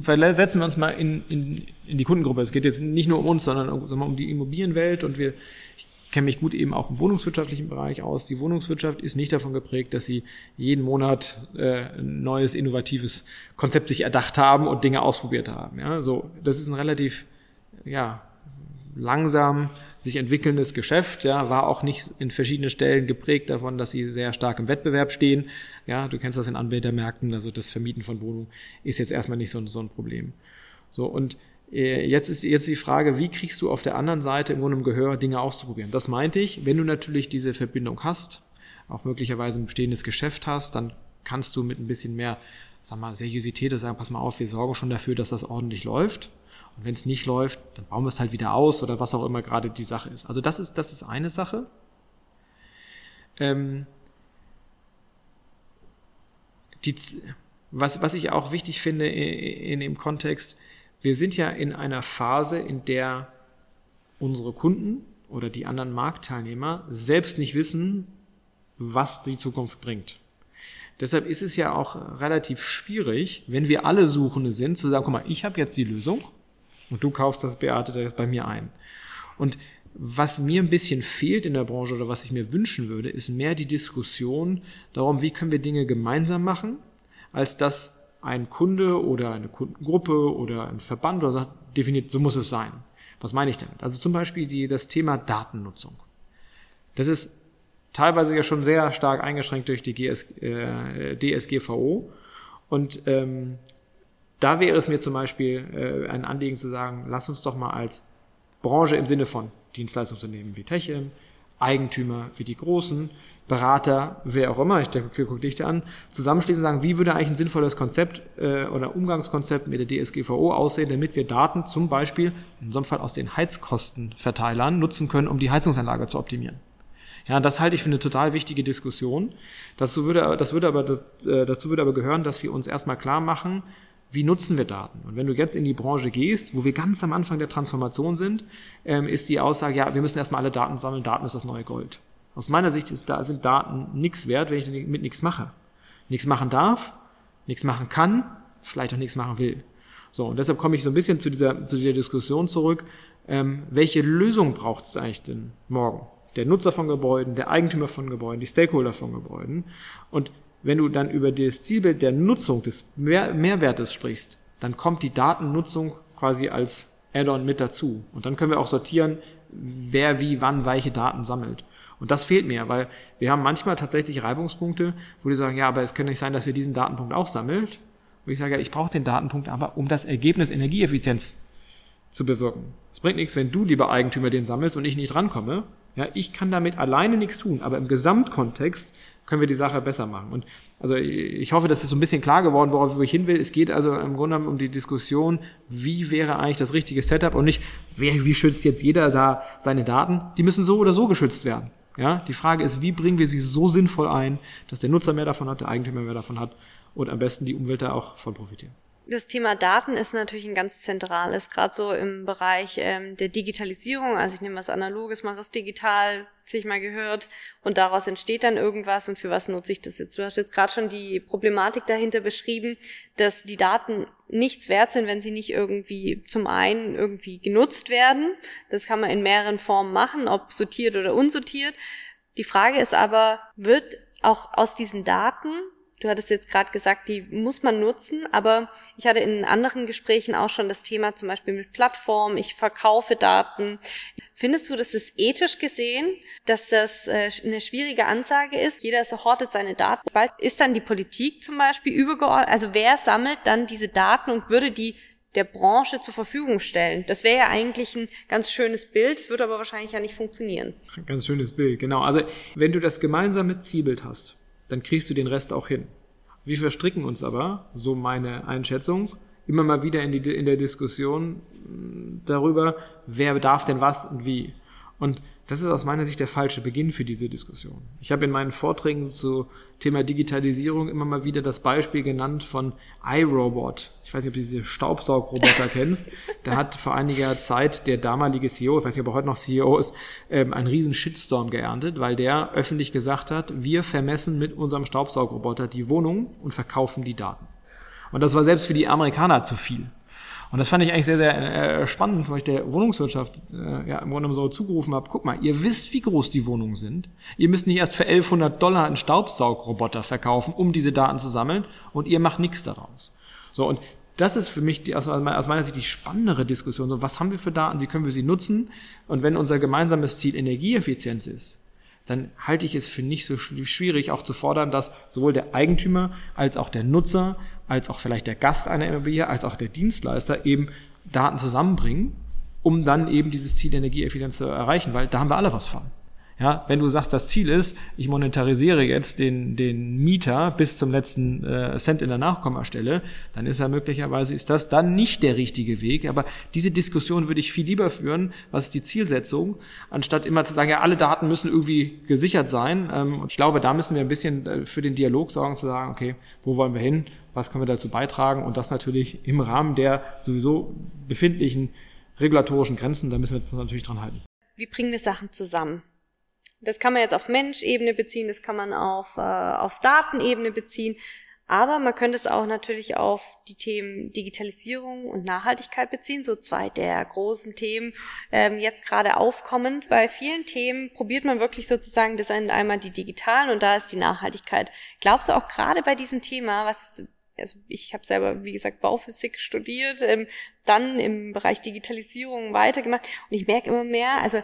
versetzen wir uns mal in, in, in die Kundengruppe. Es geht jetzt nicht nur um uns, sondern um die Immobilienwelt und wir, ich kenne mich gut eben auch im wohnungswirtschaftlichen Bereich aus. Die Wohnungswirtschaft ist nicht davon geprägt, dass sie jeden Monat äh, ein neues, innovatives Konzept sich erdacht haben und Dinge ausprobiert haben. Ja, so, das ist ein relativ ja, langsam sich entwickelndes Geschäft, ja, war auch nicht in verschiedenen Stellen geprägt davon, dass sie sehr stark im Wettbewerb stehen. Ja, du kennst das in Anbietermärkten, also das Vermieten von Wohnungen ist jetzt erstmal nicht so, so ein Problem. So, und äh, jetzt ist jetzt die Frage, wie kriegst du auf der anderen Seite im Grunde im Gehör Dinge auszuprobieren? Das meinte ich, wenn du natürlich diese Verbindung hast, auch möglicherweise ein bestehendes Geschäft hast, dann kannst du mit ein bisschen mehr, sag mal, Seriosität sagen, pass mal auf, wir sorgen schon dafür, dass das ordentlich läuft. Und wenn es nicht läuft, dann bauen wir es halt wieder aus oder was auch immer gerade die Sache ist. Also das ist, das ist eine Sache. Ähm, die, was, was ich auch wichtig finde in, in dem Kontext, wir sind ja in einer Phase, in der unsere Kunden oder die anderen Marktteilnehmer selbst nicht wissen, was die Zukunft bringt. Deshalb ist es ja auch relativ schwierig, wenn wir alle Suchende sind, zu sagen, guck mal, ich habe jetzt die Lösung und du kaufst das Beate das bei mir ein. Und was mir ein bisschen fehlt in der Branche oder was ich mir wünschen würde, ist mehr die Diskussion darum, wie können wir Dinge gemeinsam machen, als dass ein Kunde oder eine Kundengruppe oder ein Verband oder sagt, definiert, so muss es sein. Was meine ich damit? Also zum Beispiel die, das Thema Datennutzung. Das ist teilweise ja schon sehr stark eingeschränkt durch die GS, äh, DSGVO. Und ähm, da wäre es mir zum Beispiel äh, ein Anliegen zu sagen, lass uns doch mal als Branche im Sinne von Dienstleistungsunternehmen wie Techem, Eigentümer wie die Großen, Berater, wer auch immer, ich denke, guck dich da an, zusammenschließen und sagen, wie würde eigentlich ein sinnvolles Konzept äh, oder Umgangskonzept mit der DSGVO aussehen, damit wir Daten zum Beispiel, in einem Fall aus den Heizkostenverteilern, nutzen können, um die Heizungsanlage zu optimieren. Ja, das halte ich für eine total wichtige Diskussion. Dazu würde, das würde aber, äh, dazu würde aber gehören, dass wir uns erstmal klar machen, wie nutzen wir Daten? Und wenn du jetzt in die Branche gehst, wo wir ganz am Anfang der Transformation sind, ähm, ist die Aussage, ja, wir müssen erstmal alle Daten sammeln, Daten ist das neue Gold. Aus meiner Sicht ist, da sind Daten nichts wert, wenn ich mit nichts mache. Nichts machen darf, nichts machen kann, vielleicht auch nichts machen will. So, und deshalb komme ich so ein bisschen zu dieser, zu dieser Diskussion zurück. Ähm, welche Lösung braucht es eigentlich denn morgen? Der Nutzer von Gebäuden, der Eigentümer von Gebäuden, die Stakeholder von Gebäuden. Und wenn du dann über das Zielbild der Nutzung des Mehr Mehrwertes sprichst, dann kommt die Datennutzung quasi als Add-on mit dazu. Und dann können wir auch sortieren, wer wie wann welche Daten sammelt. Und das fehlt mir, weil wir haben manchmal tatsächlich Reibungspunkte, wo die sagen, ja, aber es könnte nicht sein, dass ihr diesen Datenpunkt auch sammelt. Wo ich sage, ja, ich brauche den Datenpunkt aber, um das Ergebnis Energieeffizienz zu bewirken. Es bringt nichts, wenn du, lieber Eigentümer, den sammelst und ich nicht rankomme. Ja, ich kann damit alleine nichts tun, aber im Gesamtkontext können wir die Sache besser machen. Und also ich hoffe, das ist so ein bisschen klar geworden, worauf ich hin will. Es geht also im Grunde um die Diskussion, wie wäre eigentlich das richtige Setup und nicht, wer, wie schützt jetzt jeder da seine Daten? Die müssen so oder so geschützt werden. Ja, die Frage ist, wie bringen wir sie so sinnvoll ein, dass der Nutzer mehr davon hat, der Eigentümer mehr davon hat und am besten die Umwelt da auch von profitieren. Das Thema Daten ist natürlich ein ganz zentrales, gerade so im Bereich ähm, der Digitalisierung. Also ich nehme was Analoges, mache es digital, sich mal gehört und daraus entsteht dann irgendwas und für was nutze ich das jetzt? Du hast jetzt gerade schon die Problematik dahinter beschrieben, dass die Daten nichts wert sind, wenn sie nicht irgendwie zum einen irgendwie genutzt werden. Das kann man in mehreren Formen machen, ob sortiert oder unsortiert. Die Frage ist aber, wird auch aus diesen Daten Du hattest jetzt gerade gesagt, die muss man nutzen, aber ich hatte in anderen Gesprächen auch schon das Thema zum Beispiel mit Plattformen, ich verkaufe Daten. Findest du, dass es ethisch gesehen, dass das äh, eine schwierige Ansage ist? Jeder so hortet seine Daten. Ist dann die Politik zum Beispiel übergeordnet? Also wer sammelt dann diese Daten und würde die der Branche zur Verfügung stellen. Das wäre ja eigentlich ein ganz schönes Bild, es würde aber wahrscheinlich ja nicht funktionieren. Ganz schönes Bild, genau. Also wenn du das gemeinsame Zielbild hast, dann kriegst du den Rest auch hin. Wir verstricken uns aber, so meine Einschätzung, immer mal wieder in, die, in der Diskussion mm, darüber, wer darf denn was und wie. Und das ist aus meiner Sicht der falsche Beginn für diese Diskussion. Ich habe in meinen Vorträgen zu Thema Digitalisierung immer mal wieder das Beispiel genannt von iRobot. Ich weiß nicht, ob du diese Staubsaugroboter kennst. Da hat vor einiger Zeit der damalige CEO, ich weiß nicht, ob er heute noch CEO ist, ähm, einen riesen Shitstorm geerntet, weil der öffentlich gesagt hat, wir vermessen mit unserem Staubsaugroboter die Wohnung und verkaufen die Daten. Und das war selbst für die Amerikaner zu viel. Und das fand ich eigentlich sehr, sehr äh, spannend, weil ich der Wohnungswirtschaft äh, ja, im Grunde so zugerufen habe, guck mal, ihr wisst, wie groß die Wohnungen sind. Ihr müsst nicht erst für 1100 Dollar einen Staubsaugroboter verkaufen, um diese Daten zu sammeln und ihr macht nichts daraus. So, und das ist für mich die, aus, meiner Sicht die spannendere Diskussion. So, was haben wir für Daten, wie können wir sie nutzen? Und wenn unser gemeinsames Ziel Energieeffizienz ist, dann halte ich es für nicht so schwierig, auch zu fordern, dass sowohl der Eigentümer als auch der Nutzer als auch vielleicht der Gast einer Immobilie, als auch der Dienstleister eben Daten zusammenbringen, um dann eben dieses Ziel Energieeffizienz zu erreichen, weil da haben wir alle was von. Ja, wenn du sagst, das Ziel ist, ich monetarisiere jetzt den, den Mieter bis zum letzten äh, Cent in der Nachkommastelle, dann ist ja möglicherweise, ist das dann nicht der richtige Weg. Aber diese Diskussion würde ich viel lieber führen, was ist die Zielsetzung, anstatt immer zu sagen, ja, alle Daten müssen irgendwie gesichert sein. Ähm, und ich glaube, da müssen wir ein bisschen äh, für den Dialog sorgen, zu sagen, okay, wo wollen wir hin? Was können wir dazu beitragen und das natürlich im Rahmen der sowieso befindlichen regulatorischen Grenzen, da müssen wir uns natürlich dran halten. Wie bringen wir Sachen zusammen? Das kann man jetzt auf Menschebene beziehen, das kann man auf, äh, auf Datenebene beziehen, aber man könnte es auch natürlich auf die Themen Digitalisierung und Nachhaltigkeit beziehen, so zwei der großen Themen ähm, jetzt gerade aufkommend. Bei vielen Themen probiert man wirklich sozusagen, das sind einmal die digitalen und da ist die Nachhaltigkeit. Glaubst du auch gerade bei diesem Thema, was also ich habe selber, wie gesagt, Bauphysik studiert, ähm, dann im Bereich Digitalisierung weitergemacht und ich merke immer mehr, also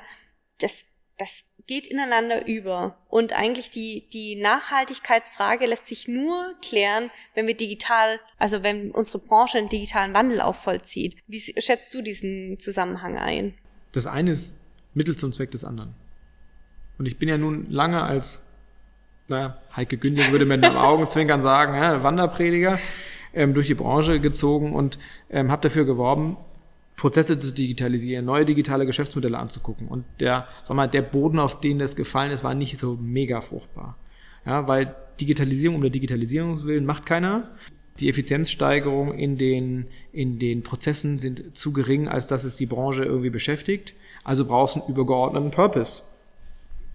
das, das geht ineinander über. Und eigentlich die, die Nachhaltigkeitsfrage lässt sich nur klären, wenn wir digital, also wenn unsere Branche einen digitalen Wandel auch vollzieht. Wie schätzt du diesen Zusammenhang ein? Das eine ist Mittel zum Zweck des anderen. Und ich bin ja nun lange als, naja, Heike Günding würde mit den Augenzwinkern sagen, ja, Wanderprediger ähm, durch die Branche gezogen und ähm, habe dafür geworben, Prozesse zu digitalisieren, neue digitale Geschäftsmodelle anzugucken. Und der, sag mal, der Boden, auf den das gefallen ist, war nicht so mega fruchtbar. Ja, weil Digitalisierung um der Digitalisierung willen macht keiner. Die Effizienzsteigerung in den, in den Prozessen sind zu gering, als dass es die Branche irgendwie beschäftigt. Also brauchst du einen übergeordneten Purpose.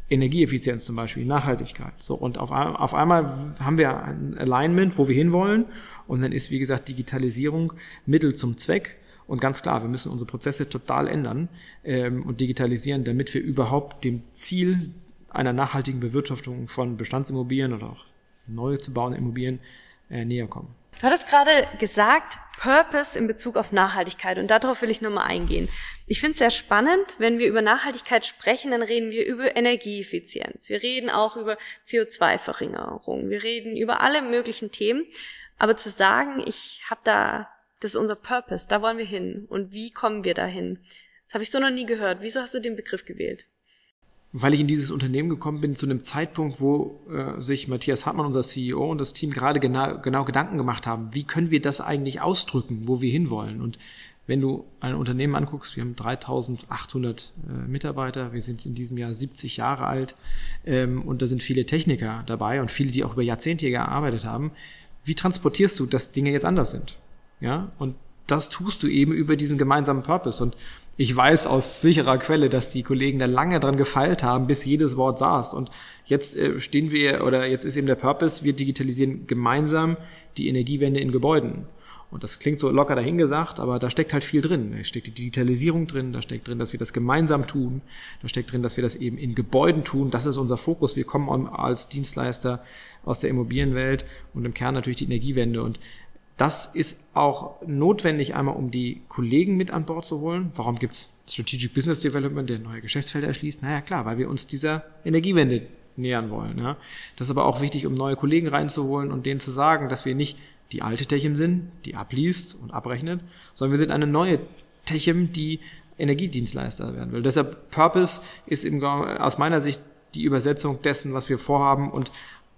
Energieeffizienz zum Beispiel, Nachhaltigkeit. So, und auf, auf einmal haben wir ein Alignment, wo wir hinwollen. Und dann ist, wie gesagt, Digitalisierung Mittel zum Zweck. Und ganz klar, wir müssen unsere Prozesse total ändern ähm, und digitalisieren, damit wir überhaupt dem Ziel einer nachhaltigen Bewirtschaftung von Bestandsimmobilien oder auch neu zu bauenden Immobilien äh, näher kommen. Du hattest gerade gesagt, Purpose in Bezug auf Nachhaltigkeit. Und darauf will ich nochmal eingehen. Ich finde es sehr spannend, wenn wir über Nachhaltigkeit sprechen, dann reden wir über Energieeffizienz, wir reden auch über CO2-Verringerung, wir reden über alle möglichen Themen, aber zu sagen, ich habe da, das ist unser Purpose, da wollen wir hin. Und wie kommen wir dahin, das habe ich so noch nie gehört. Wieso hast du den Begriff gewählt? Weil ich in dieses Unternehmen gekommen bin zu einem Zeitpunkt, wo äh, sich Matthias Hartmann, unser CEO und das Team gerade genau, genau Gedanken gemacht haben, wie können wir das eigentlich ausdrücken, wo wir hinwollen. Und wenn du ein Unternehmen anguckst, wir haben 3800 äh, Mitarbeiter, wir sind in diesem Jahr 70 Jahre alt ähm, und da sind viele Techniker dabei und viele, die auch über Jahrzehnte gearbeitet haben. Wie transportierst du, dass Dinge jetzt anders sind? Ja, und das tust du eben über diesen gemeinsamen Purpose. Und ich weiß aus sicherer Quelle, dass die Kollegen da lange dran gefeilt haben, bis jedes Wort saß. Und jetzt äh, stehen wir, oder jetzt ist eben der Purpose, wir digitalisieren gemeinsam die Energiewende in Gebäuden. Und das klingt so locker dahingesagt, aber da steckt halt viel drin. Da steckt die Digitalisierung drin, da steckt drin, dass wir das gemeinsam tun, da steckt drin, dass wir das eben in Gebäuden tun. Das ist unser Fokus. Wir kommen als Dienstleister aus der Immobilienwelt und im Kern natürlich die Energiewende. Und das ist auch notwendig, einmal um die Kollegen mit an Bord zu holen. Warum gibt's Strategic Business Development, der neue Geschäftsfelder erschließt? Naja, klar, weil wir uns dieser Energiewende nähern wollen. Ja. Das ist aber auch wichtig, um neue Kollegen reinzuholen und denen zu sagen, dass wir nicht die alte Techim sind, die abliest und abrechnet, sondern wir sind eine neue Techim, die Energiedienstleister werden will. Deshalb Purpose ist im, aus meiner Sicht die Übersetzung dessen, was wir vorhaben und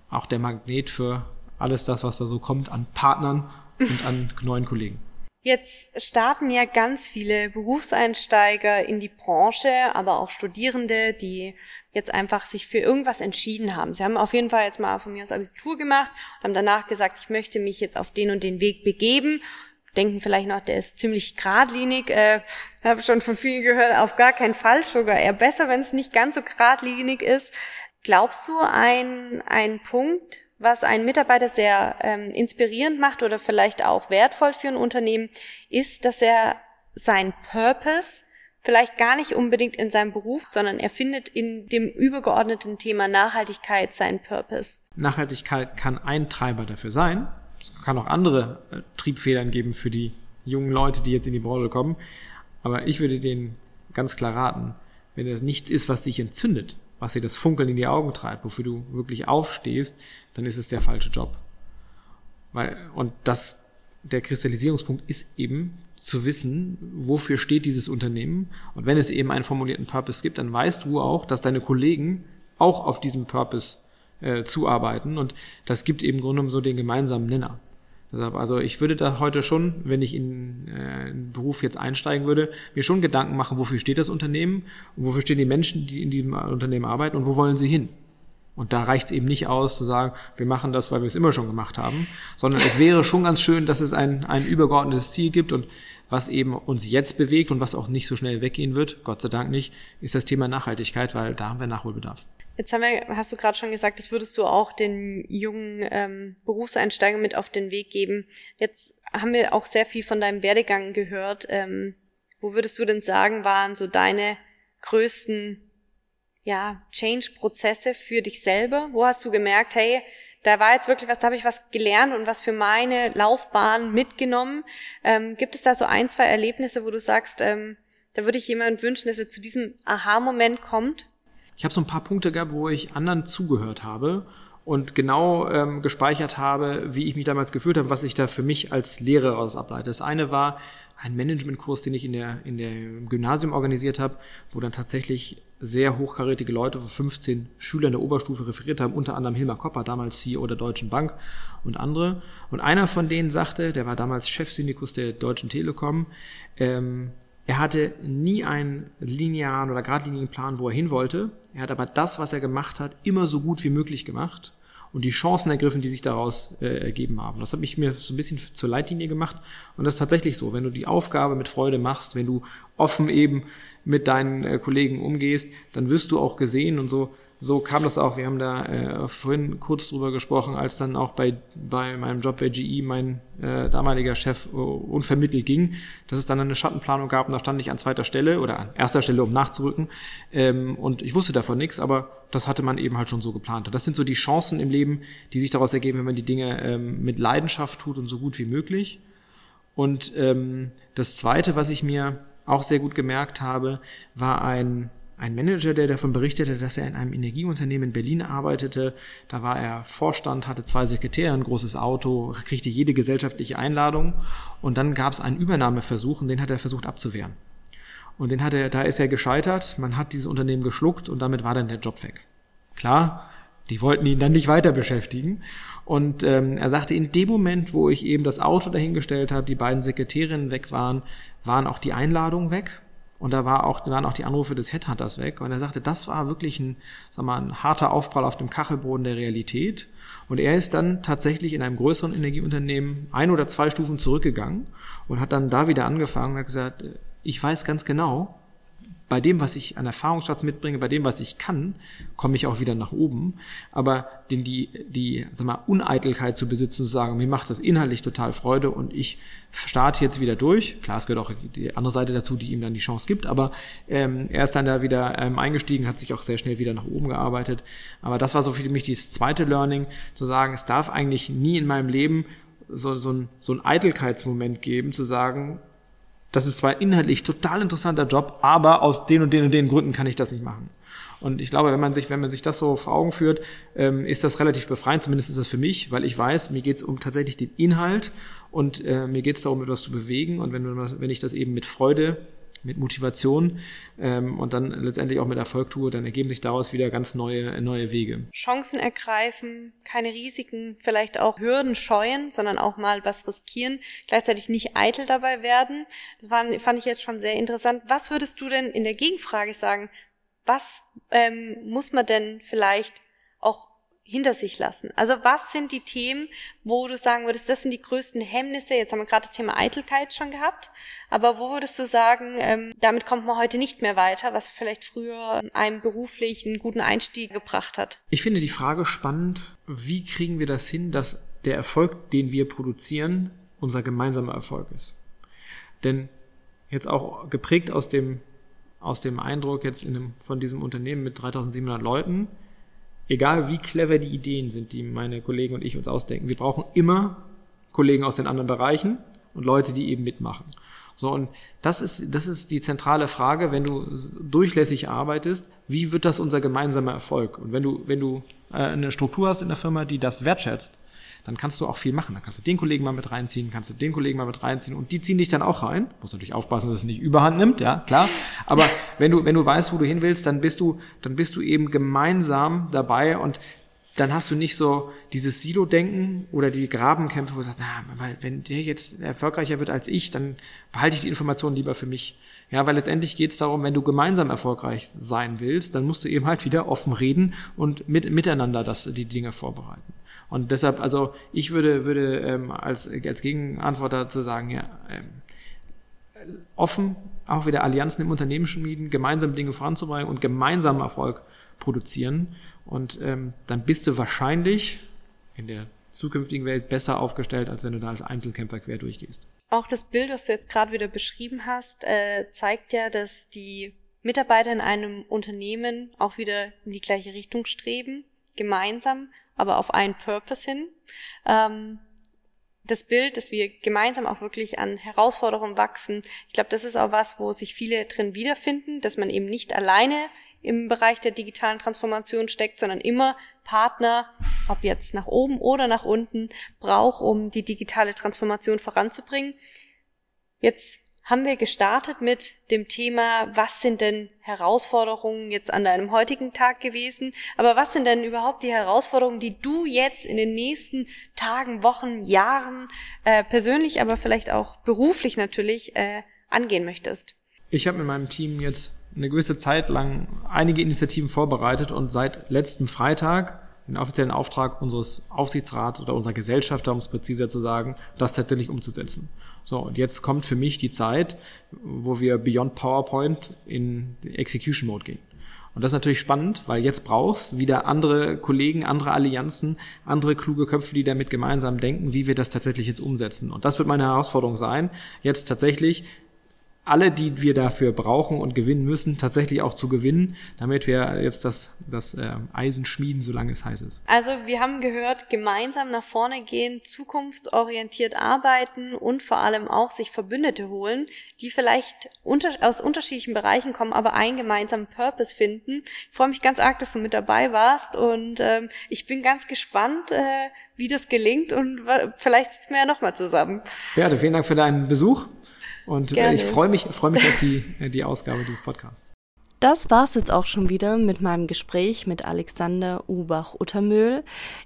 auch der Magnet für alles das, was da so kommt an Partnern und an neuen Kollegen. Jetzt starten ja ganz viele Berufseinsteiger in die Branche, aber auch Studierende, die jetzt einfach sich für irgendwas entschieden haben. Sie haben auf jeden Fall jetzt mal von mir aus Abitur gemacht und haben danach gesagt, ich möchte mich jetzt auf den und den Weg begeben. Denken vielleicht noch, der ist ziemlich geradlinig. Äh, habe schon von vielen gehört, auf gar keinen Fall, sogar eher besser, wenn es nicht ganz so geradlinig ist. Glaubst du, ein, ein Punkt, was einen Mitarbeiter sehr ähm, inspirierend macht oder vielleicht auch wertvoll für ein Unternehmen, ist, dass er sein Purpose vielleicht gar nicht unbedingt in seinem Beruf, sondern er findet in dem übergeordneten Thema Nachhaltigkeit seinen Purpose. Nachhaltigkeit kann ein Treiber dafür sein. Es kann auch andere äh, Triebfedern geben für die jungen Leute, die jetzt in die Branche kommen. Aber ich würde denen ganz klar raten, wenn es nichts ist, was dich entzündet, was dir das Funkeln in die Augen treibt, wofür du wirklich aufstehst, dann ist es der falsche Job. Weil, und das, der Kristallisierungspunkt ist eben zu wissen, wofür steht dieses Unternehmen. Und wenn es eben einen formulierten Purpose gibt, dann weißt du auch, dass deine Kollegen auch auf diesem Purpose äh, zuarbeiten. Und das gibt eben im Grunde genommen so den gemeinsamen Nenner. Deshalb, also ich würde da heute schon, wenn ich in äh, Beruf jetzt einsteigen würde, mir schon Gedanken machen, wofür steht das Unternehmen und wofür stehen die Menschen, die in diesem Unternehmen arbeiten und wo wollen sie hin. Und da reicht es eben nicht aus zu sagen, wir machen das, weil wir es immer schon gemacht haben, sondern es wäre schon ganz schön, dass es ein, ein übergeordnetes Ziel gibt und was eben uns jetzt bewegt und was auch nicht so schnell weggehen wird, Gott sei Dank nicht, ist das Thema Nachhaltigkeit, weil da haben wir Nachholbedarf. Jetzt haben wir, hast du gerade schon gesagt, das würdest du auch den jungen ähm, Berufseinsteigern mit auf den Weg geben. Jetzt haben wir auch sehr viel von deinem Werdegang gehört. Ähm, wo würdest du denn sagen, waren so deine größten ja, Change-Prozesse für dich selber? Wo hast du gemerkt, hey, da war jetzt wirklich was, da habe ich was gelernt und was für meine Laufbahn mitgenommen. Ähm, gibt es da so ein, zwei Erlebnisse, wo du sagst, ähm, da würde ich jemand wünschen, dass er zu diesem Aha-Moment kommt? Ich habe so ein paar Punkte gehabt, wo ich anderen zugehört habe und genau ähm, gespeichert habe, wie ich mich damals gefühlt habe, was ich da für mich als Lehre aus ableite. Das eine war, ein Managementkurs, den ich in der, in der Gymnasium organisiert habe, wo dann tatsächlich sehr hochkarätige Leute von 15 Schülern der Oberstufe referiert haben, unter anderem Hilmar Kopper, damals CEO der Deutschen Bank und andere. Und einer von denen sagte, der war damals Chefsyndikus der Deutschen Telekom, ähm, er hatte nie einen linearen oder geradlinigen Plan, wo er hin wollte. Er hat aber das, was er gemacht hat, immer so gut wie möglich gemacht und die Chancen ergriffen, die sich daraus äh, ergeben haben. Das habe ich mir so ein bisschen zur Leitlinie gemacht. Und das ist tatsächlich so. Wenn du die Aufgabe mit Freude machst, wenn du offen eben mit deinen äh, Kollegen umgehst, dann wirst du auch gesehen und so so kam das auch. Wir haben da äh, vorhin kurz drüber gesprochen, als dann auch bei, bei meinem Job bei GE mein äh, damaliger Chef äh, unvermittelt ging, dass es dann eine Schattenplanung gab und da stand ich an zweiter Stelle oder an erster Stelle, um nachzurücken. Ähm, und ich wusste davon nichts, aber das hatte man eben halt schon so geplant. Das sind so die Chancen im Leben, die sich daraus ergeben, wenn man die Dinge ähm, mit Leidenschaft tut und so gut wie möglich. Und ähm, das Zweite, was ich mir auch sehr gut gemerkt habe, war ein ein Manager, der davon berichtete, dass er in einem Energieunternehmen in Berlin arbeitete. Da war er Vorstand, hatte zwei Sekretäre, ein großes Auto, kriegte jede gesellschaftliche Einladung. Und dann gab es einen Übernahmeversuch und den hat er versucht abzuwehren. Und den hat er, da ist er gescheitert. Man hat dieses Unternehmen geschluckt und damit war dann der Job weg. Klar, die wollten ihn dann nicht weiter beschäftigen. Und ähm, er sagte, in dem Moment, wo ich eben das Auto dahingestellt habe, die beiden Sekretärinnen weg waren, waren auch die Einladungen weg. Und da war auch, waren auch die Anrufe des Headhunters weg. Und er sagte, das war wirklich ein, sag mal, ein harter Aufprall auf dem Kachelboden der Realität. Und er ist dann tatsächlich in einem größeren Energieunternehmen ein oder zwei Stufen zurückgegangen und hat dann da wieder angefangen und hat gesagt, ich weiß ganz genau, bei dem, was ich an Erfahrungsschatz mitbringe, bei dem, was ich kann, komme ich auch wieder nach oben. Aber den, die, die sag mal, Uneitelkeit zu besitzen, zu sagen, mir macht das inhaltlich total Freude und ich starte jetzt wieder durch. Klar, es gehört auch die andere Seite dazu, die ihm dann die Chance gibt, aber ähm, er ist dann da wieder ähm, eingestiegen, hat sich auch sehr schnell wieder nach oben gearbeitet. Aber das war so für mich das zweite Learning, zu sagen, es darf eigentlich nie in meinem Leben so, so, ein, so ein Eitelkeitsmoment geben, zu sagen, das ist zwar inhaltlich total interessanter Job, aber aus den und den und den Gründen kann ich das nicht machen. Und ich glaube, wenn man sich, wenn man sich das so vor Augen führt, ähm, ist das relativ befreiend, zumindest ist das für mich, weil ich weiß, mir geht es um tatsächlich den Inhalt und äh, mir geht es darum, etwas zu bewegen. Und wenn, wenn ich das eben mit Freude mit Motivation ähm, und dann letztendlich auch mit Erfolg tue, dann ergeben sich daraus wieder ganz neue, neue Wege. Chancen ergreifen, keine Risiken, vielleicht auch Hürden scheuen, sondern auch mal was riskieren, gleichzeitig nicht eitel dabei werden. Das war, fand ich jetzt schon sehr interessant. Was würdest du denn in der Gegenfrage sagen? Was ähm, muss man denn vielleicht auch hinter sich lassen? Also was sind die Themen, wo du sagen würdest, das sind die größten Hemmnisse? Jetzt haben wir gerade das Thema Eitelkeit schon gehabt, aber wo würdest du sagen, ähm, damit kommt man heute nicht mehr weiter, was vielleicht früher einem beruflich einen guten Einstieg gebracht hat? Ich finde die Frage spannend, wie kriegen wir das hin, dass der Erfolg, den wir produzieren, unser gemeinsamer Erfolg ist? Denn jetzt auch geprägt aus dem aus dem Eindruck jetzt in einem, von diesem Unternehmen mit 3700 Leuten, egal wie clever die Ideen sind, die meine Kollegen und ich uns ausdenken, wir brauchen immer Kollegen aus den anderen Bereichen und Leute, die eben mitmachen. So, und das ist, das ist die zentrale Frage, wenn du durchlässig arbeitest, wie wird das unser gemeinsamer Erfolg? Und wenn du, wenn du äh, eine Struktur hast in der Firma, die das wertschätzt, dann kannst du auch viel machen. Dann kannst du den Kollegen mal mit reinziehen, kannst du den Kollegen mal mit reinziehen und die ziehen dich dann auch rein. Muss natürlich aufpassen, dass es nicht überhand nimmt, ja, klar. Aber wenn du, wenn du weißt, wo du hin willst, dann bist du, dann bist du eben gemeinsam dabei und dann hast du nicht so dieses Silo-Denken oder die Grabenkämpfe, wo du sagst, na, wenn der jetzt erfolgreicher wird als ich, dann behalte ich die Informationen lieber für mich. Ja, weil letztendlich geht es darum, wenn du gemeinsam erfolgreich sein willst, dann musst du eben halt wieder offen reden und mit, miteinander das, die Dinge vorbereiten. Und deshalb, also ich würde, würde ähm, als, als Gegenantwort dazu sagen, ja, ähm, offen auch wieder Allianzen im Unternehmen schmieden, gemeinsam Dinge voranzubringen und gemeinsam Erfolg produzieren. Und ähm, dann bist du wahrscheinlich in der zukünftigen Welt besser aufgestellt, als wenn du da als Einzelkämpfer quer durchgehst. Auch das Bild, was du jetzt gerade wieder beschrieben hast, äh, zeigt ja, dass die Mitarbeiter in einem Unternehmen auch wieder in die gleiche Richtung streben, gemeinsam aber auf einen Purpose hin. Ähm, das Bild, dass wir gemeinsam auch wirklich an Herausforderungen wachsen. Ich glaube, das ist auch was, wo sich viele drin wiederfinden, dass man eben nicht alleine im Bereich der digitalen Transformation steckt, sondern immer Partner, ob jetzt nach oben oder nach unten, braucht, um die digitale Transformation voranzubringen. Jetzt haben wir gestartet mit dem Thema, was sind denn Herausforderungen jetzt an deinem heutigen Tag gewesen? Aber was sind denn überhaupt die Herausforderungen, die du jetzt in den nächsten Tagen, Wochen, Jahren äh, persönlich, aber vielleicht auch beruflich natürlich äh, angehen möchtest? Ich habe mit meinem Team jetzt eine gewisse Zeit lang einige Initiativen vorbereitet und seit letztem Freitag den offiziellen Auftrag unseres Aufsichtsrats oder unserer Gesellschaft, um es präziser zu sagen, das tatsächlich umzusetzen. So, und jetzt kommt für mich die Zeit, wo wir beyond PowerPoint in Execution Mode gehen. Und das ist natürlich spannend, weil jetzt brauchst wieder andere Kollegen, andere Allianzen, andere kluge Köpfe, die damit gemeinsam denken, wie wir das tatsächlich jetzt umsetzen. Und das wird meine Herausforderung sein, jetzt tatsächlich alle, die wir dafür brauchen und gewinnen müssen, tatsächlich auch zu gewinnen, damit wir jetzt das, das äh, Eisen schmieden, solange es heiß ist. Also wir haben gehört, gemeinsam nach vorne gehen, zukunftsorientiert arbeiten und vor allem auch sich Verbündete holen, die vielleicht unter, aus unterschiedlichen Bereichen kommen, aber einen gemeinsamen Purpose finden. Ich freue mich ganz arg, dass du mit dabei warst und ähm, ich bin ganz gespannt, äh, wie das gelingt und vielleicht sitzen wir ja nochmal zusammen. Ja, vielen Dank für deinen Besuch. Und äh, Gerne. ich freue mich, freue mich auf die, äh, die Ausgabe dieses Podcasts. Das war's jetzt auch schon wieder mit meinem Gespräch mit Alexander Ubach-Uttermöhl.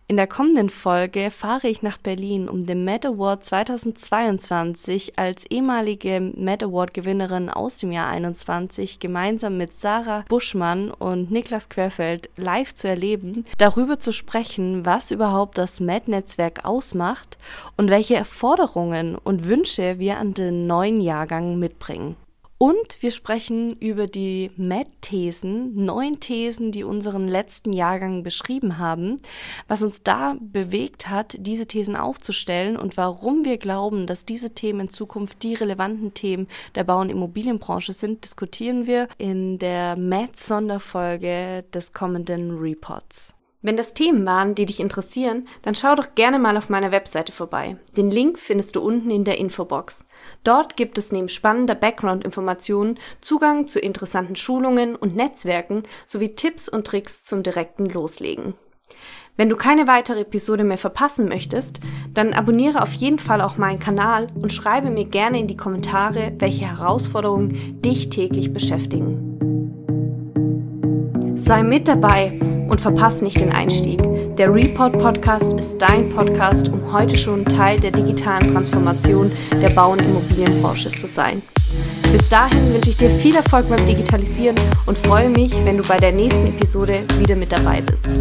In der kommenden Folge fahre ich nach Berlin, um den Med Award 2022 als ehemalige Med Award Gewinnerin aus dem Jahr 21 gemeinsam mit Sarah Buschmann und Niklas Querfeld live zu erleben, darüber zu sprechen, was überhaupt das Med-Netzwerk ausmacht und welche Erforderungen und Wünsche wir an den neuen Jahrgang mitbringen. Und wir sprechen über die MED-Thesen, neun Thesen, die unseren letzten Jahrgang beschrieben haben, was uns da bewegt hat, diese Thesen aufzustellen und warum wir glauben, dass diese Themen in Zukunft die relevanten Themen der Bau- und Immobilienbranche sind, diskutieren wir in der MED-Sonderfolge des kommenden Reports. Wenn das Themen waren, die dich interessieren, dann schau doch gerne mal auf meiner Webseite vorbei. Den Link findest du unten in der Infobox. Dort gibt es neben spannender Background-Informationen Zugang zu interessanten Schulungen und Netzwerken sowie Tipps und Tricks zum direkten Loslegen. Wenn du keine weitere Episode mehr verpassen möchtest, dann abonniere auf jeden Fall auch meinen Kanal und schreibe mir gerne in die Kommentare, welche Herausforderungen dich täglich beschäftigen. Sei mit dabei und verpasse nicht den Einstieg. Der Report Podcast ist dein Podcast, um heute schon Teil der digitalen Transformation der Bau- und Immobilienbranche zu sein. Bis dahin wünsche ich dir viel Erfolg beim Digitalisieren und freue mich, wenn du bei der nächsten Episode wieder mit dabei bist.